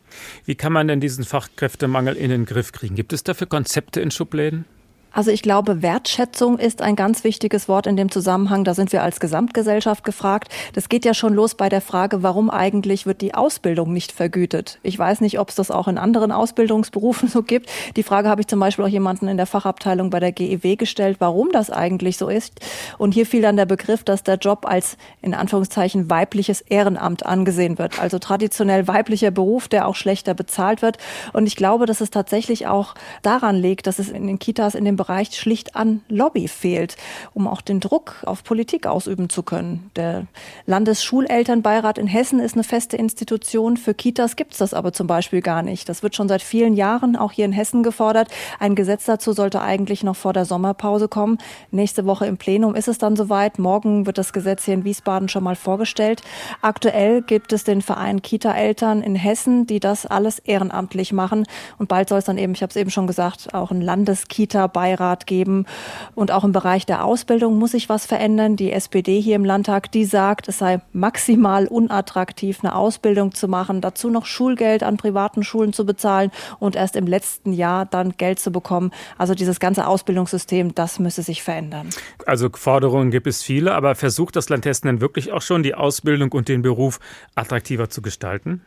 Wie kann man denn diesen Fachkräftemangel in den Griff kriegen? Gibt es dafür Konzepte in Schubläden? Also ich glaube, Wertschätzung ist ein ganz wichtiges Wort in dem Zusammenhang. Da sind wir als Gesamtgesellschaft gefragt. Das geht ja schon los bei der Frage, warum eigentlich wird die Ausbildung nicht vergütet? Ich weiß nicht, ob es das auch in anderen Ausbildungsberufen <laughs> so gibt. Die Frage habe ich zum Beispiel auch jemanden in der Fachabteilung bei der GEW gestellt, warum das eigentlich so ist. Und hier fiel dann der Begriff, dass der Job als in Anführungszeichen weibliches Ehrenamt angesehen wird. Also traditionell weiblicher Beruf, der auch schlechter bezahlt wird. Und ich glaube, dass es tatsächlich auch daran liegt, dass es in den Kitas in dem Bereich schlicht an Lobby fehlt, um auch den Druck auf Politik ausüben zu können. Der Landesschulelternbeirat in Hessen ist eine feste Institution. Für Kitas gibt es das aber zum Beispiel gar nicht. Das wird schon seit vielen Jahren auch hier in Hessen gefordert. Ein Gesetz dazu sollte eigentlich noch vor der Sommerpause kommen. Nächste Woche im Plenum ist es dann soweit. Morgen wird das Gesetz hier in Wiesbaden schon mal vorgestellt. Aktuell gibt es den Verein Kita-Eltern in Hessen, die das alles ehrenamtlich machen. Und bald soll es dann eben, ich habe es eben schon gesagt, auch ein Landeskita-Beirat Beirat geben. Und auch im Bereich der Ausbildung muss sich was verändern. Die SPD hier im Landtag, die sagt, es sei maximal unattraktiv, eine Ausbildung zu machen, dazu noch Schulgeld an privaten Schulen zu bezahlen und erst im letzten Jahr dann Geld zu bekommen. Also dieses ganze Ausbildungssystem, das müsse sich verändern. Also Forderungen gibt es viele, aber versucht das Land Hessen denn wirklich auch schon, die Ausbildung und den Beruf attraktiver zu gestalten?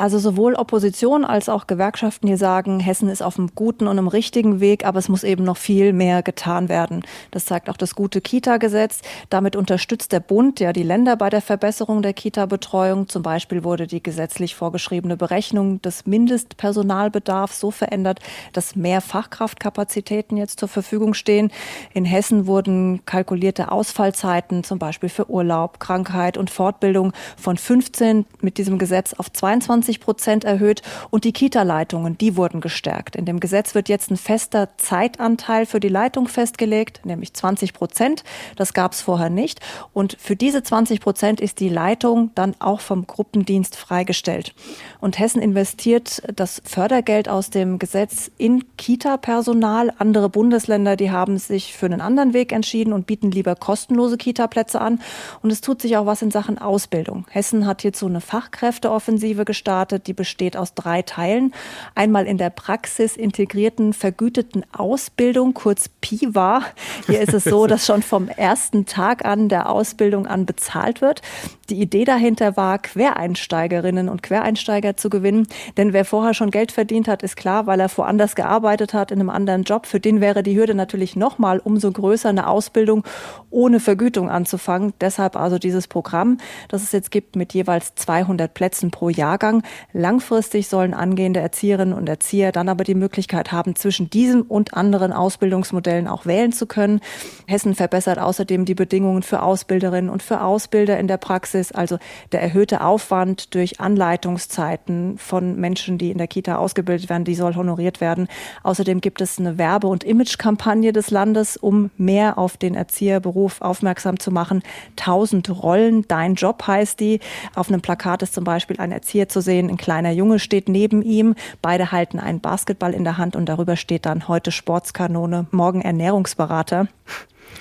Also sowohl Opposition als auch Gewerkschaften hier sagen, Hessen ist auf einem guten und einem richtigen Weg, aber es muss eben noch viel mehr getan werden. Das zeigt auch das gute Kita-Gesetz. Damit unterstützt der Bund ja die Länder bei der Verbesserung der Kita-Betreuung. Zum Beispiel wurde die gesetzlich vorgeschriebene Berechnung des Mindestpersonalbedarfs so verändert, dass mehr Fachkraftkapazitäten jetzt zur Verfügung stehen. In Hessen wurden kalkulierte Ausfallzeiten, zum Beispiel für Urlaub, Krankheit und Fortbildung von 15 mit diesem Gesetz auf 22 20 Prozent erhöht und die Kita-Leitungen, die wurden gestärkt. In dem Gesetz wird jetzt ein fester Zeitanteil für die Leitung festgelegt, nämlich 20 Prozent. Das gab es vorher nicht. Und für diese 20 Prozent ist die Leitung dann auch vom Gruppendienst freigestellt. Und Hessen investiert das Fördergeld aus dem Gesetz in Kita-Personal. Andere Bundesländer, die haben sich für einen anderen Weg entschieden und bieten lieber kostenlose Kita-Plätze an. Und es tut sich auch was in Sachen Ausbildung. Hessen hat hierzu eine Fachkräfteoffensive gestartet gestartet. Die besteht aus drei Teilen. Einmal in der Praxis integrierten vergüteten Ausbildung, kurz PIVA. Hier ist es so, <laughs> dass schon vom ersten Tag an der Ausbildung an bezahlt wird. Die Idee dahinter war, Quereinsteigerinnen und Quereinsteiger zu gewinnen. Denn wer vorher schon Geld verdient hat, ist klar, weil er woanders gearbeitet hat, in einem anderen Job. Für den wäre die Hürde natürlich nochmal umso größer, eine Ausbildung ohne Vergütung anzufangen. Deshalb also dieses Programm, das es jetzt gibt mit jeweils 200 Plätzen pro Jahrgang. Langfristig sollen angehende Erzieherinnen und Erzieher dann aber die Möglichkeit haben, zwischen diesem und anderen Ausbildungsmodellen auch wählen zu können. Hessen verbessert außerdem die Bedingungen für Ausbilderinnen und für Ausbilder in der Praxis. Also der erhöhte Aufwand durch Anleitungszeiten von Menschen, die in der Kita ausgebildet werden, die soll honoriert werden. Außerdem gibt es eine Werbe- und Imagekampagne des Landes, um mehr auf den Erzieherberuf aufmerksam zu machen. Tausend Rollen, dein Job heißt die. Auf einem Plakat ist zum Beispiel ein Erzieher zu sehen, ein kleiner Junge steht neben ihm. Beide halten einen Basketball in der Hand und darüber steht dann heute Sportskanone, morgen Ernährungsberater.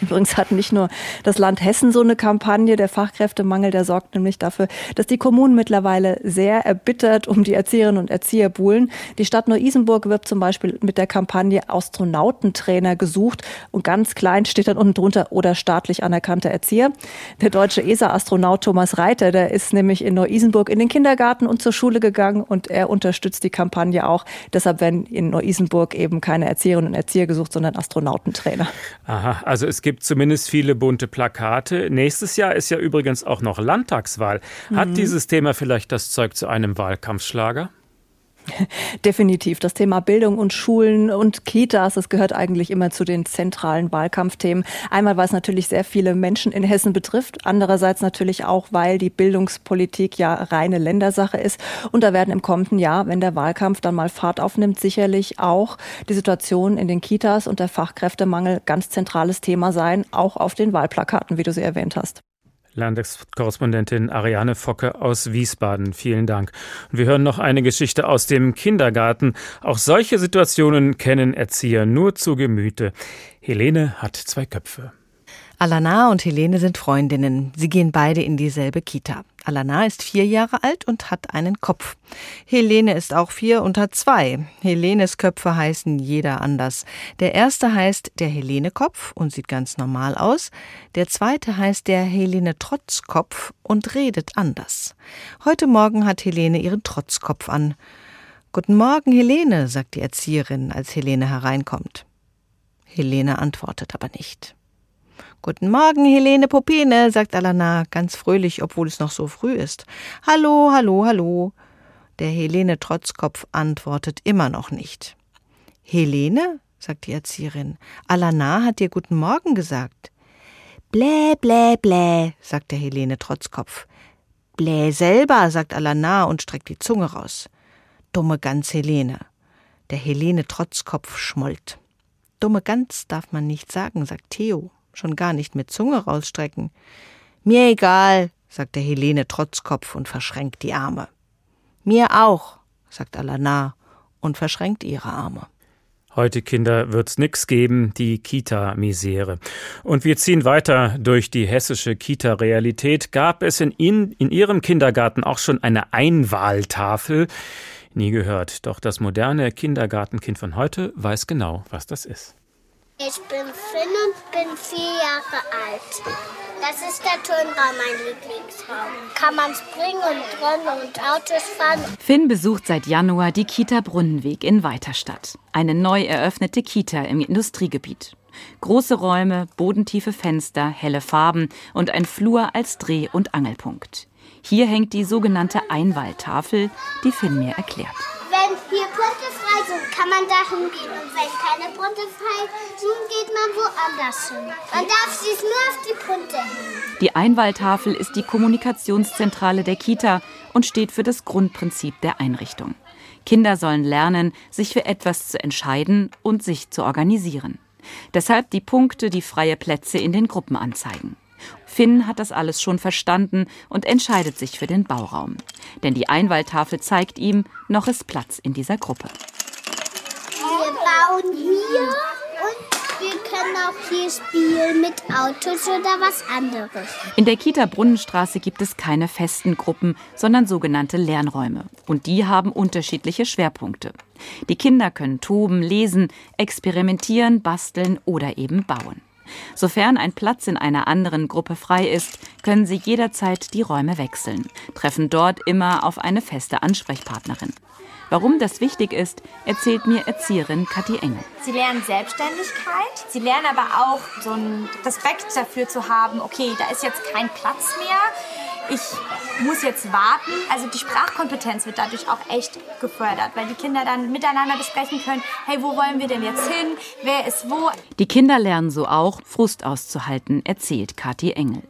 Übrigens hat nicht nur das Land Hessen so eine Kampagne, der Fachkräftemangel, der sorgt nämlich dafür, dass die Kommunen mittlerweile sehr erbittert um die Erzieherinnen und Erzieher buhlen. Die Stadt Neu-Isenburg wirbt zum Beispiel mit der Kampagne Astronautentrainer gesucht und ganz klein steht dann unten drunter oder staatlich anerkannter Erzieher. Der deutsche ESA-Astronaut Thomas Reiter, der ist nämlich in Neu-Isenburg in den Kindergarten und zur Schule gegangen und er unterstützt die Kampagne auch. Deshalb werden in Neu-Isenburg eben keine Erzieherinnen und Erzieher gesucht, sondern Astronautentrainer. Aha, also es gibt gibt zumindest viele bunte Plakate. Nächstes Jahr ist ja übrigens auch noch Landtagswahl. Hat mhm. dieses Thema vielleicht das Zeug zu einem Wahlkampfschlager? <laughs> Definitiv. Das Thema Bildung und Schulen und Kitas, das gehört eigentlich immer zu den zentralen Wahlkampfthemen. Einmal, weil es natürlich sehr viele Menschen in Hessen betrifft. Andererseits natürlich auch, weil die Bildungspolitik ja reine Ländersache ist. Und da werden im kommenden Jahr, wenn der Wahlkampf dann mal Fahrt aufnimmt, sicherlich auch die Situation in den Kitas und der Fachkräftemangel ganz zentrales Thema sein, auch auf den Wahlplakaten, wie du sie erwähnt hast. Landeskorrespondentin Ariane Focke aus Wiesbaden. Vielen Dank. Und wir hören noch eine Geschichte aus dem Kindergarten. Auch solche Situationen kennen Erzieher nur zu Gemüte. Helene hat zwei Köpfe. Alana und Helene sind Freundinnen. Sie gehen beide in dieselbe Kita. Alana ist vier Jahre alt und hat einen Kopf. Helene ist auch vier und hat zwei. Helenes Köpfe heißen jeder anders. Der erste heißt der Helene-Kopf und sieht ganz normal aus. Der zweite heißt der Helene-Trotzkopf und redet anders. Heute Morgen hat Helene ihren Trotzkopf an. Guten Morgen, Helene, sagt die Erzieherin, als Helene hereinkommt. Helene antwortet aber nicht. Guten Morgen, Helene Popene, sagt Alana ganz fröhlich, obwohl es noch so früh ist. Hallo, hallo, hallo. Der Helene Trotzkopf antwortet immer noch nicht. Helene, sagt die Erzieherin, Alana hat dir guten Morgen gesagt. Blä, blä, blä, sagt der Helene Trotzkopf. Blä selber, sagt Alana und streckt die Zunge raus. Dumme Gans Helene. Der Helene Trotzkopf schmollt. Dumme Gans darf man nicht sagen, sagt Theo schon gar nicht mit Zunge rausstrecken. Mir egal, sagt der Helene Trotzkopf und verschränkt die Arme. Mir auch, sagt Alana und verschränkt ihre Arme. Heute, Kinder, wird's nix geben, die Kita-Misere. Und wir ziehen weiter durch die hessische Kita-Realität. Gab es in, in, in Ihrem Kindergarten auch schon eine Einwahltafel? Nie gehört. Doch das moderne Kindergartenkind von heute weiß genau, was das ist. Ich bin Finn und bin vier Jahre alt. Das ist der Turnraum, mein Lieblingsraum. Kann man springen und rennen und Autos fahren. Finn besucht seit Januar die Kita Brunnenweg in Weiterstadt. Eine neu eröffnete Kita im Industriegebiet. Große Räume, bodentiefe Fenster, helle Farben und ein Flur als Dreh- und Angelpunkt. Hier hängt die sogenannte Einwahltafel, die Finn mir erklärt. Wenn hier Punkte sind, kann man da hingehen. Und wenn keine frei sind, geht man woanders hin. Man darf sich nur auf die Punkte hin. Die Einwahltafel ist die Kommunikationszentrale der Kita und steht für das Grundprinzip der Einrichtung. Kinder sollen lernen, sich für etwas zu entscheiden und sich zu organisieren. Deshalb die Punkte, die freie Plätze in den Gruppen anzeigen. Finn hat das alles schon verstanden und entscheidet sich für den Bauraum. Denn die Einwahltafel zeigt ihm, noch ist Platz in dieser Gruppe. Bauen hier und wir können auch hier spielen mit Autos oder was anderes. In der Kita Brunnenstraße gibt es keine festen Gruppen, sondern sogenannte Lernräume. Und die haben unterschiedliche Schwerpunkte. Die Kinder können toben, lesen, experimentieren, basteln oder eben bauen. Sofern ein Platz in einer anderen Gruppe frei ist, können Sie jederzeit die Räume wechseln, treffen dort immer auf eine feste Ansprechpartnerin. Warum das wichtig ist, erzählt mir Erzieherin Kathi Engel. Sie lernen Selbstständigkeit. Sie lernen aber auch so einen Respekt dafür zu haben, okay, da ist jetzt kein Platz mehr ich muss jetzt warten. Also die Sprachkompetenz wird dadurch auch echt gefördert, weil die Kinder dann miteinander besprechen können, hey, wo wollen wir denn jetzt hin? Wer ist wo? Die Kinder lernen so auch, Frust auszuhalten, erzählt Kathi Engel.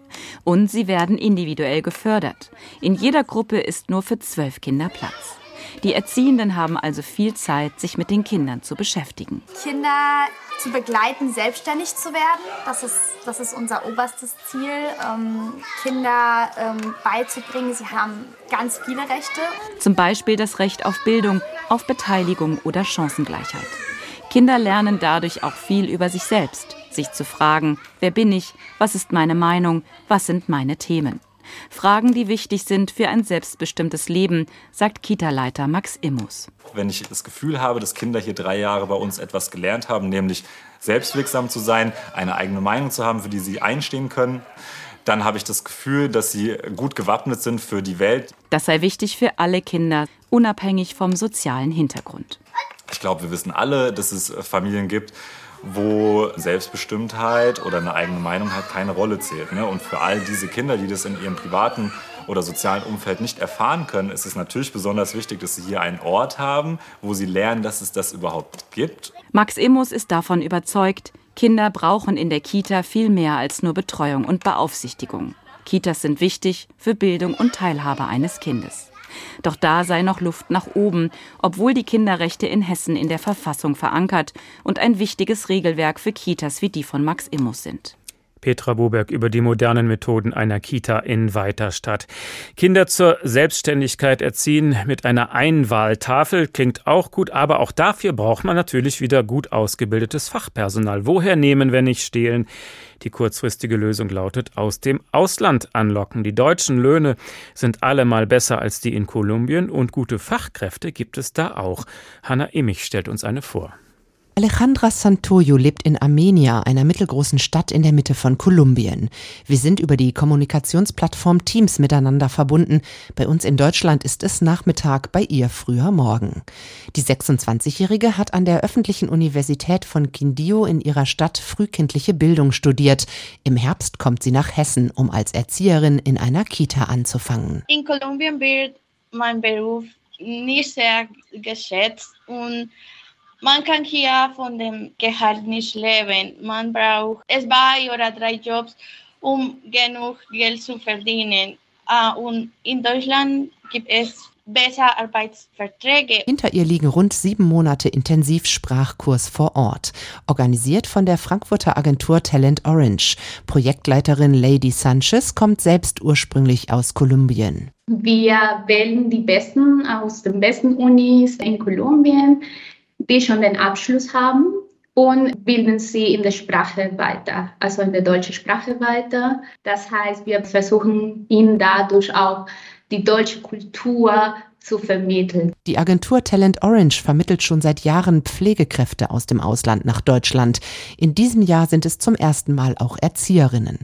Und sie werden individuell gefördert. In jeder Gruppe ist nur für zwölf Kinder Platz. Die Erziehenden haben also viel Zeit, sich mit den Kindern zu beschäftigen. Kinder zu begleiten, selbstständig zu werden, das ist, das ist unser oberstes Ziel. Ähm, Kinder ähm, beizubringen, sie haben ganz viele Rechte. Zum Beispiel das Recht auf Bildung, auf Beteiligung oder Chancengleichheit. Kinder lernen dadurch auch viel über sich selbst, sich zu fragen, wer bin ich, was ist meine Meinung, was sind meine Themen. Fragen, die wichtig sind für ein selbstbestimmtes Leben, sagt Kita-Leiter Max Immus. Wenn ich das Gefühl habe, dass Kinder hier drei Jahre bei uns etwas gelernt haben, nämlich selbstwirksam zu sein, eine eigene Meinung zu haben, für die sie einstehen können, dann habe ich das Gefühl, dass sie gut gewappnet sind für die Welt. Das sei wichtig für alle Kinder, unabhängig vom sozialen Hintergrund. Ich glaube, wir wissen alle, dass es Familien gibt, wo Selbstbestimmtheit oder eine eigene Meinung halt keine Rolle zählt. Ne? Und für all diese Kinder, die das in ihrem privaten oder sozialen Umfeld nicht erfahren können, ist es natürlich besonders wichtig, dass sie hier einen Ort haben, wo sie lernen, dass es das überhaupt gibt. Max Immus ist davon überzeugt, Kinder brauchen in der Kita viel mehr als nur Betreuung und Beaufsichtigung. Kitas sind wichtig für Bildung und Teilhabe eines Kindes. Doch da sei noch Luft nach oben, obwohl die Kinderrechte in Hessen in der Verfassung verankert und ein wichtiges Regelwerk für Kitas wie die von Max Immus sind. Petra Boberg über die modernen Methoden einer Kita in Weiterstadt. Kinder zur Selbstständigkeit erziehen mit einer Einwahltafel klingt auch gut, aber auch dafür braucht man natürlich wieder gut ausgebildetes Fachpersonal. Woher nehmen, wenn nicht stehlen? Die kurzfristige Lösung lautet aus dem Ausland anlocken. Die deutschen Löhne sind allemal besser als die in Kolumbien und gute Fachkräfte gibt es da auch. Hanna Immich stellt uns eine vor. Alejandra Santoyo lebt in Armenia, einer mittelgroßen Stadt in der Mitte von Kolumbien. Wir sind über die Kommunikationsplattform Teams miteinander verbunden. Bei uns in Deutschland ist es Nachmittag, bei ihr früher Morgen. Die 26-Jährige hat an der öffentlichen Universität von Quindío in ihrer Stadt frühkindliche Bildung studiert. Im Herbst kommt sie nach Hessen, um als Erzieherin in einer Kita anzufangen. In Kolumbien wird mein Beruf nicht sehr geschätzt und man kann hier von dem Gehalt nicht leben. Man braucht zwei oder drei Jobs, um genug Geld zu verdienen. Ah, und in Deutschland gibt es bessere Arbeitsverträge. Hinter ihr liegen rund sieben Monate Intensivsprachkurs vor Ort, organisiert von der Frankfurter Agentur Talent Orange. Projektleiterin Lady Sanchez kommt selbst ursprünglich aus Kolumbien. Wir wählen die Besten aus den besten Unis in Kolumbien die schon den Abschluss haben und bilden sie in der Sprache weiter, also in der deutschen Sprache weiter. Das heißt, wir versuchen ihnen dadurch auch die deutsche Kultur zu vermitteln. Die Agentur Talent Orange vermittelt schon seit Jahren Pflegekräfte aus dem Ausland nach Deutschland. In diesem Jahr sind es zum ersten Mal auch Erzieherinnen.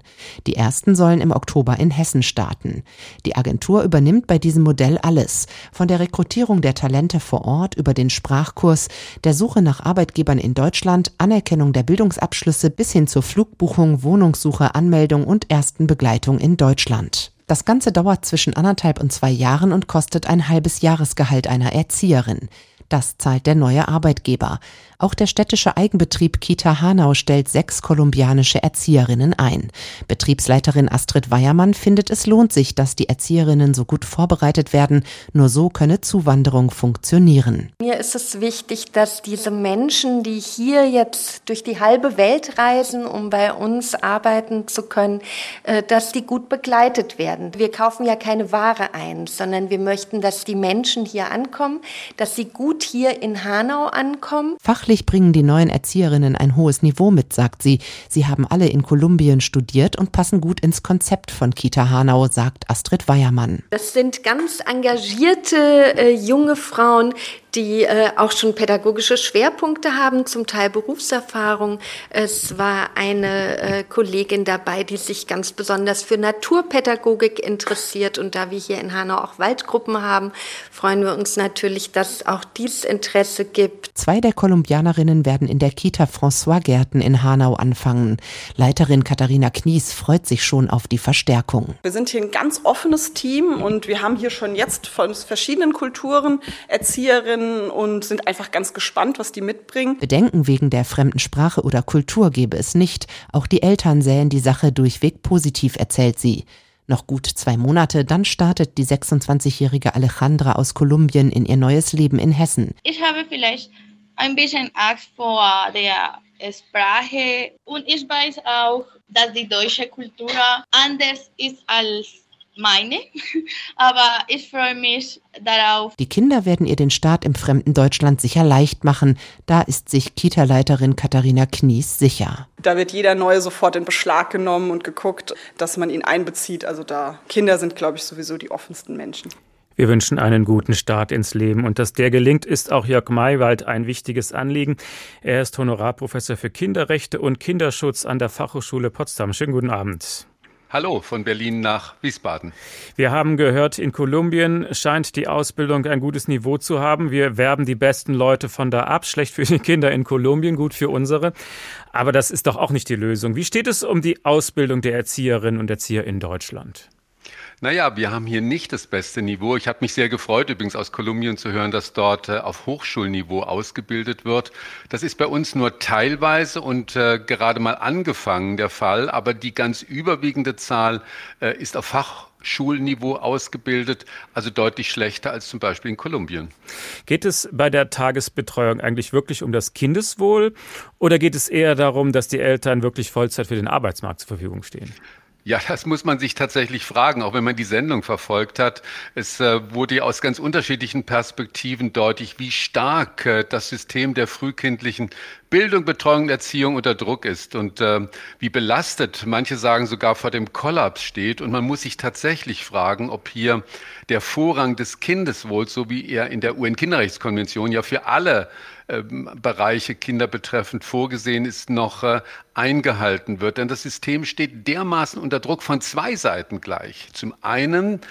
Die ersten sollen im Oktober in Hessen starten. Die Agentur übernimmt bei diesem Modell alles. Von der Rekrutierung der Talente vor Ort über den Sprachkurs, der Suche nach Arbeitgebern in Deutschland, Anerkennung der Bildungsabschlüsse bis hin zur Flugbuchung, Wohnungssuche, Anmeldung und ersten Begleitung in Deutschland. Das Ganze dauert zwischen anderthalb und zwei Jahren und kostet ein halbes Jahresgehalt einer Erzieherin. Das zahlt der neue Arbeitgeber. Auch der städtische Eigenbetrieb Kita Hanau stellt sechs kolumbianische Erzieherinnen ein. Betriebsleiterin Astrid Weiermann findet, es lohnt sich, dass die Erzieherinnen so gut vorbereitet werden. Nur so könne Zuwanderung funktionieren. Mir ist es wichtig, dass diese Menschen, die hier jetzt durch die halbe Welt reisen, um bei uns arbeiten zu können, äh, dass die gut begleitet werden. Wir kaufen ja keine Ware ein, sondern wir möchten, dass die Menschen hier ankommen, dass sie gut hier in Hanau ankommen. Fachlich bringen die neuen Erzieherinnen ein hohes Niveau mit, sagt sie. Sie haben alle in Kolumbien studiert und passen gut ins Konzept von Kita Hanau, sagt Astrid Weiermann. Das sind ganz engagierte äh, junge Frauen, die äh, auch schon pädagogische Schwerpunkte haben, zum Teil Berufserfahrung. Es war eine äh, Kollegin dabei, die sich ganz besonders für Naturpädagogik interessiert. Und da wir hier in Hanau auch Waldgruppen haben, freuen wir uns natürlich, dass es auch dieses Interesse gibt. Zwei der Kolumbianerinnen werden in der Kita François Gärten in Hanau anfangen. Leiterin Katharina Knies freut sich schon auf die Verstärkung. Wir sind hier ein ganz offenes Team und wir haben hier schon jetzt von verschiedenen Kulturen Erzieherinnen, und sind einfach ganz gespannt, was die mitbringen. Bedenken wegen der fremden Sprache oder Kultur gebe es nicht. Auch die Eltern sähen die Sache durchweg positiv, erzählt sie. Noch gut zwei Monate, dann startet die 26-jährige Alejandra aus Kolumbien in ihr neues Leben in Hessen. Ich habe vielleicht ein bisschen Angst vor der Sprache und ich weiß auch, dass die deutsche Kultur anders ist als meine, <laughs> aber ich freue mich darauf. Die Kinder werden ihr den Start im fremden Deutschland sicher leicht machen. Da ist sich Kita-Leiterin Katharina Knies sicher. Da wird jeder Neue sofort in Beschlag genommen und geguckt, dass man ihn einbezieht. Also da Kinder sind, glaube ich, sowieso die offensten Menschen. Wir wünschen einen guten Start ins Leben und dass der gelingt, ist auch Jörg Maywald ein wichtiges Anliegen. Er ist Honorarprofessor für Kinderrechte und Kinderschutz an der Fachhochschule Potsdam. Schönen guten Abend. Hallo von Berlin nach Wiesbaden. Wir haben gehört, in Kolumbien scheint die Ausbildung ein gutes Niveau zu haben. Wir werben die besten Leute von da ab. Schlecht für die Kinder in Kolumbien, gut für unsere. Aber das ist doch auch nicht die Lösung. Wie steht es um die Ausbildung der Erzieherinnen und Erzieher in Deutschland? Naja, wir haben hier nicht das beste Niveau. Ich habe mich sehr gefreut, übrigens aus Kolumbien zu hören, dass dort äh, auf Hochschulniveau ausgebildet wird. Das ist bei uns nur teilweise und äh, gerade mal angefangen der Fall, aber die ganz überwiegende Zahl äh, ist auf Fachschulniveau ausgebildet, also deutlich schlechter als zum Beispiel in Kolumbien. Geht es bei der Tagesbetreuung eigentlich wirklich um das Kindeswohl oder geht es eher darum, dass die Eltern wirklich Vollzeit für den Arbeitsmarkt zur Verfügung stehen? Ja, das muss man sich tatsächlich fragen, auch wenn man die Sendung verfolgt hat. Es äh, wurde ja aus ganz unterschiedlichen Perspektiven deutlich, wie stark äh, das System der frühkindlichen Bildung, Betreuung und Erziehung unter Druck ist und äh, wie belastet, manche sagen sogar vor dem Kollaps steht. Und man muss sich tatsächlich fragen, ob hier der Vorrang des Kindeswohls, so wie er in der UN-Kinderrechtskonvention ja für alle Bereiche Kinder betreffend vorgesehen ist, noch äh, eingehalten wird. Denn das System steht dermaßen unter Druck von zwei Seiten gleich. Zum einen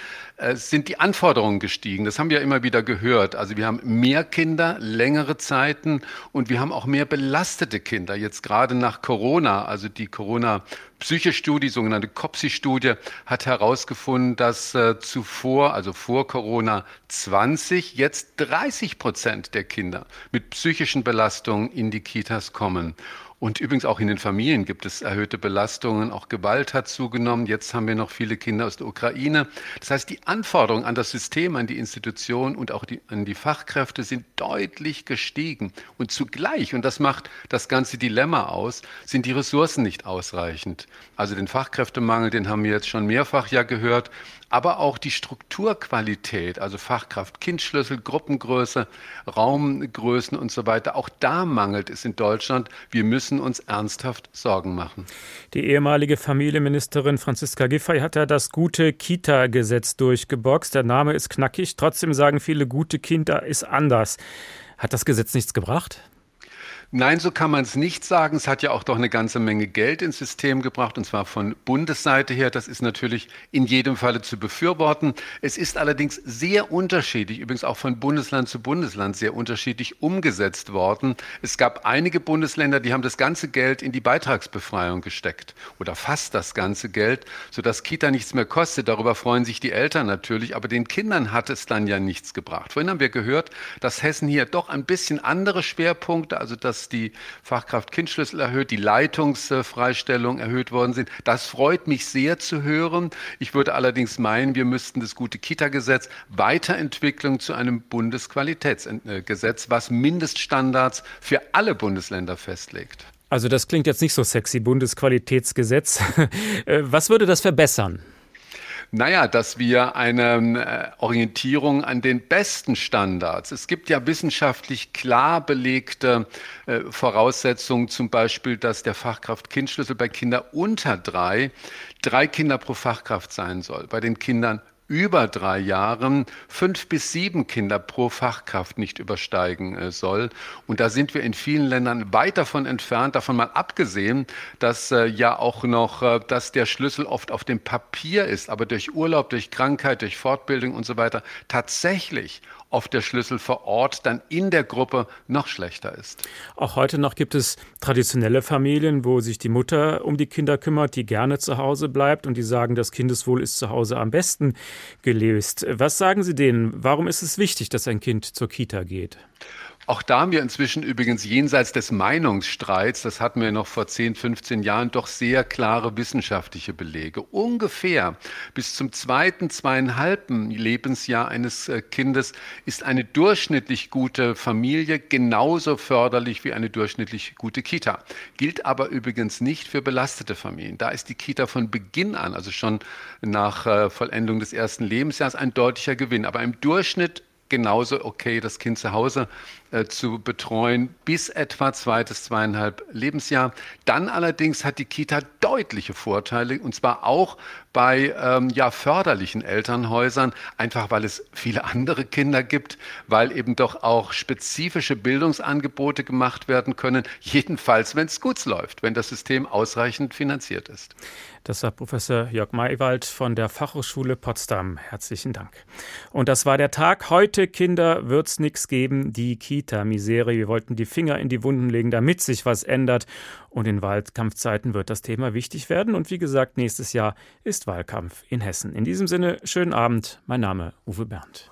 sind die Anforderungen gestiegen. Das haben wir immer wieder gehört. Also wir haben mehr Kinder, längere Zeiten und wir haben auch mehr belastete Kinder. Jetzt gerade nach Corona, also die Corona-Psyche-Studie, sogenannte COPSI-Studie, hat herausgefunden, dass äh, zuvor, also vor Corona 20, jetzt 30 Prozent der Kinder mit psychischen Belastungen in die Kitas kommen. Und übrigens auch in den Familien gibt es erhöhte Belastungen, auch Gewalt hat zugenommen. Jetzt haben wir noch viele Kinder aus der Ukraine. Das heißt, die Anforderungen an das System, an die Institution und auch die, an die Fachkräfte sind deutlich gestiegen. Und zugleich, und das macht das ganze Dilemma aus, sind die Ressourcen nicht ausreichend. Also den Fachkräftemangel, den haben wir jetzt schon mehrfach ja gehört aber auch die Strukturqualität, also Fachkraft, Kindschlüssel, Gruppengröße, Raumgrößen und so weiter. Auch da mangelt es in Deutschland. Wir müssen uns ernsthaft Sorgen machen. Die ehemalige Familienministerin Franziska Giffey hat ja das gute Kita-Gesetz durchgeboxt. Der Name ist knackig. Trotzdem sagen viele, gute Kinder ist anders. Hat das Gesetz nichts gebracht? Nein, so kann man es nicht sagen. Es hat ja auch doch eine ganze Menge Geld ins System gebracht, und zwar von Bundesseite her. Das ist natürlich in jedem Falle zu befürworten. Es ist allerdings sehr unterschiedlich, übrigens auch von Bundesland zu Bundesland sehr unterschiedlich umgesetzt worden. Es gab einige Bundesländer, die haben das ganze Geld in die Beitragsbefreiung gesteckt oder fast das ganze Geld, sodass Kita nichts mehr kostet. Darüber freuen sich die Eltern natürlich, aber den Kindern hat es dann ja nichts gebracht. Vorhin haben wir gehört, dass Hessen hier doch ein bisschen andere Schwerpunkte, also das die Fachkraft-Kindschlüssel erhöht, die Leitungsfreistellung erhöht worden sind. Das freut mich sehr zu hören. Ich würde allerdings meinen, wir müssten das gute Kita-Gesetz Weiterentwicklung zu einem Bundesqualitätsgesetz, was Mindeststandards für alle Bundesländer festlegt. Also das klingt jetzt nicht so sexy, Bundesqualitätsgesetz. <laughs> Äh, was würde das verbessern? Naja, dass wir eine äh, Orientierung an den besten Standards. Es gibt ja wissenschaftlich klar belegte äh, Voraussetzungen, zum Beispiel, dass der Fachkraft-Kind-Schlüssel bei Kindern unter drei drei Kinder pro Fachkraft sein soll. Bei den Kindern über drei Jahren fünf bis sieben Kinder pro Fachkraft nicht übersteigen äh, soll. Und da sind wir in vielen Ländern weit davon entfernt, davon mal abgesehen, dass äh, ja auch noch, äh, dass der Schlüssel oft auf dem Papier ist, aber durch Urlaub, durch Krankheit, durch Fortbildung und so weiter tatsächlich oft der Schlüssel vor Ort dann in der Gruppe noch schlechter ist. Auch heute noch gibt es traditionelle Familien, wo sich die Mutter um die Kinder kümmert, die gerne zu Hause bleibt und die sagen, das Kindeswohl ist zu Hause am besten gelöst. Was sagen Sie denen? Warum ist es wichtig, dass ein Kind zur Kita geht? Auch da haben wir inzwischen übrigens jenseits des Meinungsstreits, das hatten wir noch vor 10, 15 Jahren, doch sehr klare wissenschaftliche Belege. Ungefähr bis zum zweiten, zweieinhalben Lebensjahr eines äh, Kindes ist eine durchschnittlich gute Familie genauso förderlich wie eine durchschnittlich gute Kita. Gilt aber übrigens nicht für belastete Familien. Da ist die Kita von Beginn an, also schon nach äh, Vollendung des ersten Lebensjahres, ein deutlicher Gewinn. Aber im Durchschnitt genauso okay, das Kind zu Hause äh, zu betreuen bis etwa zweites, zweieinhalb Lebensjahr. Dann allerdings hat die Kita deutliche Vorteile und zwar auch bei ähm, ja, förderlichen Elternhäusern, einfach weil es viele andere Kinder gibt, weil eben doch auch spezifische Bildungsangebote gemacht werden können, jedenfalls wenn es gut läuft, wenn das System ausreichend finanziert ist. Das war Professor Jörg Maywald von der Fachhochschule Potsdam. Herzlichen Dank. Und das war der Tag. Heute, Kinder, wird's nichts geben. Die Kita Kita-Misere. Wir wollten die Finger in die Wunden legen, damit sich was ändert. Und in Wahlkampfzeiten wird das Thema wichtig werden. Und wie gesagt, nächstes Jahr ist Wahlkampf in Hessen. In diesem Sinne, schönen Abend. Mein Name Uwe Berndt.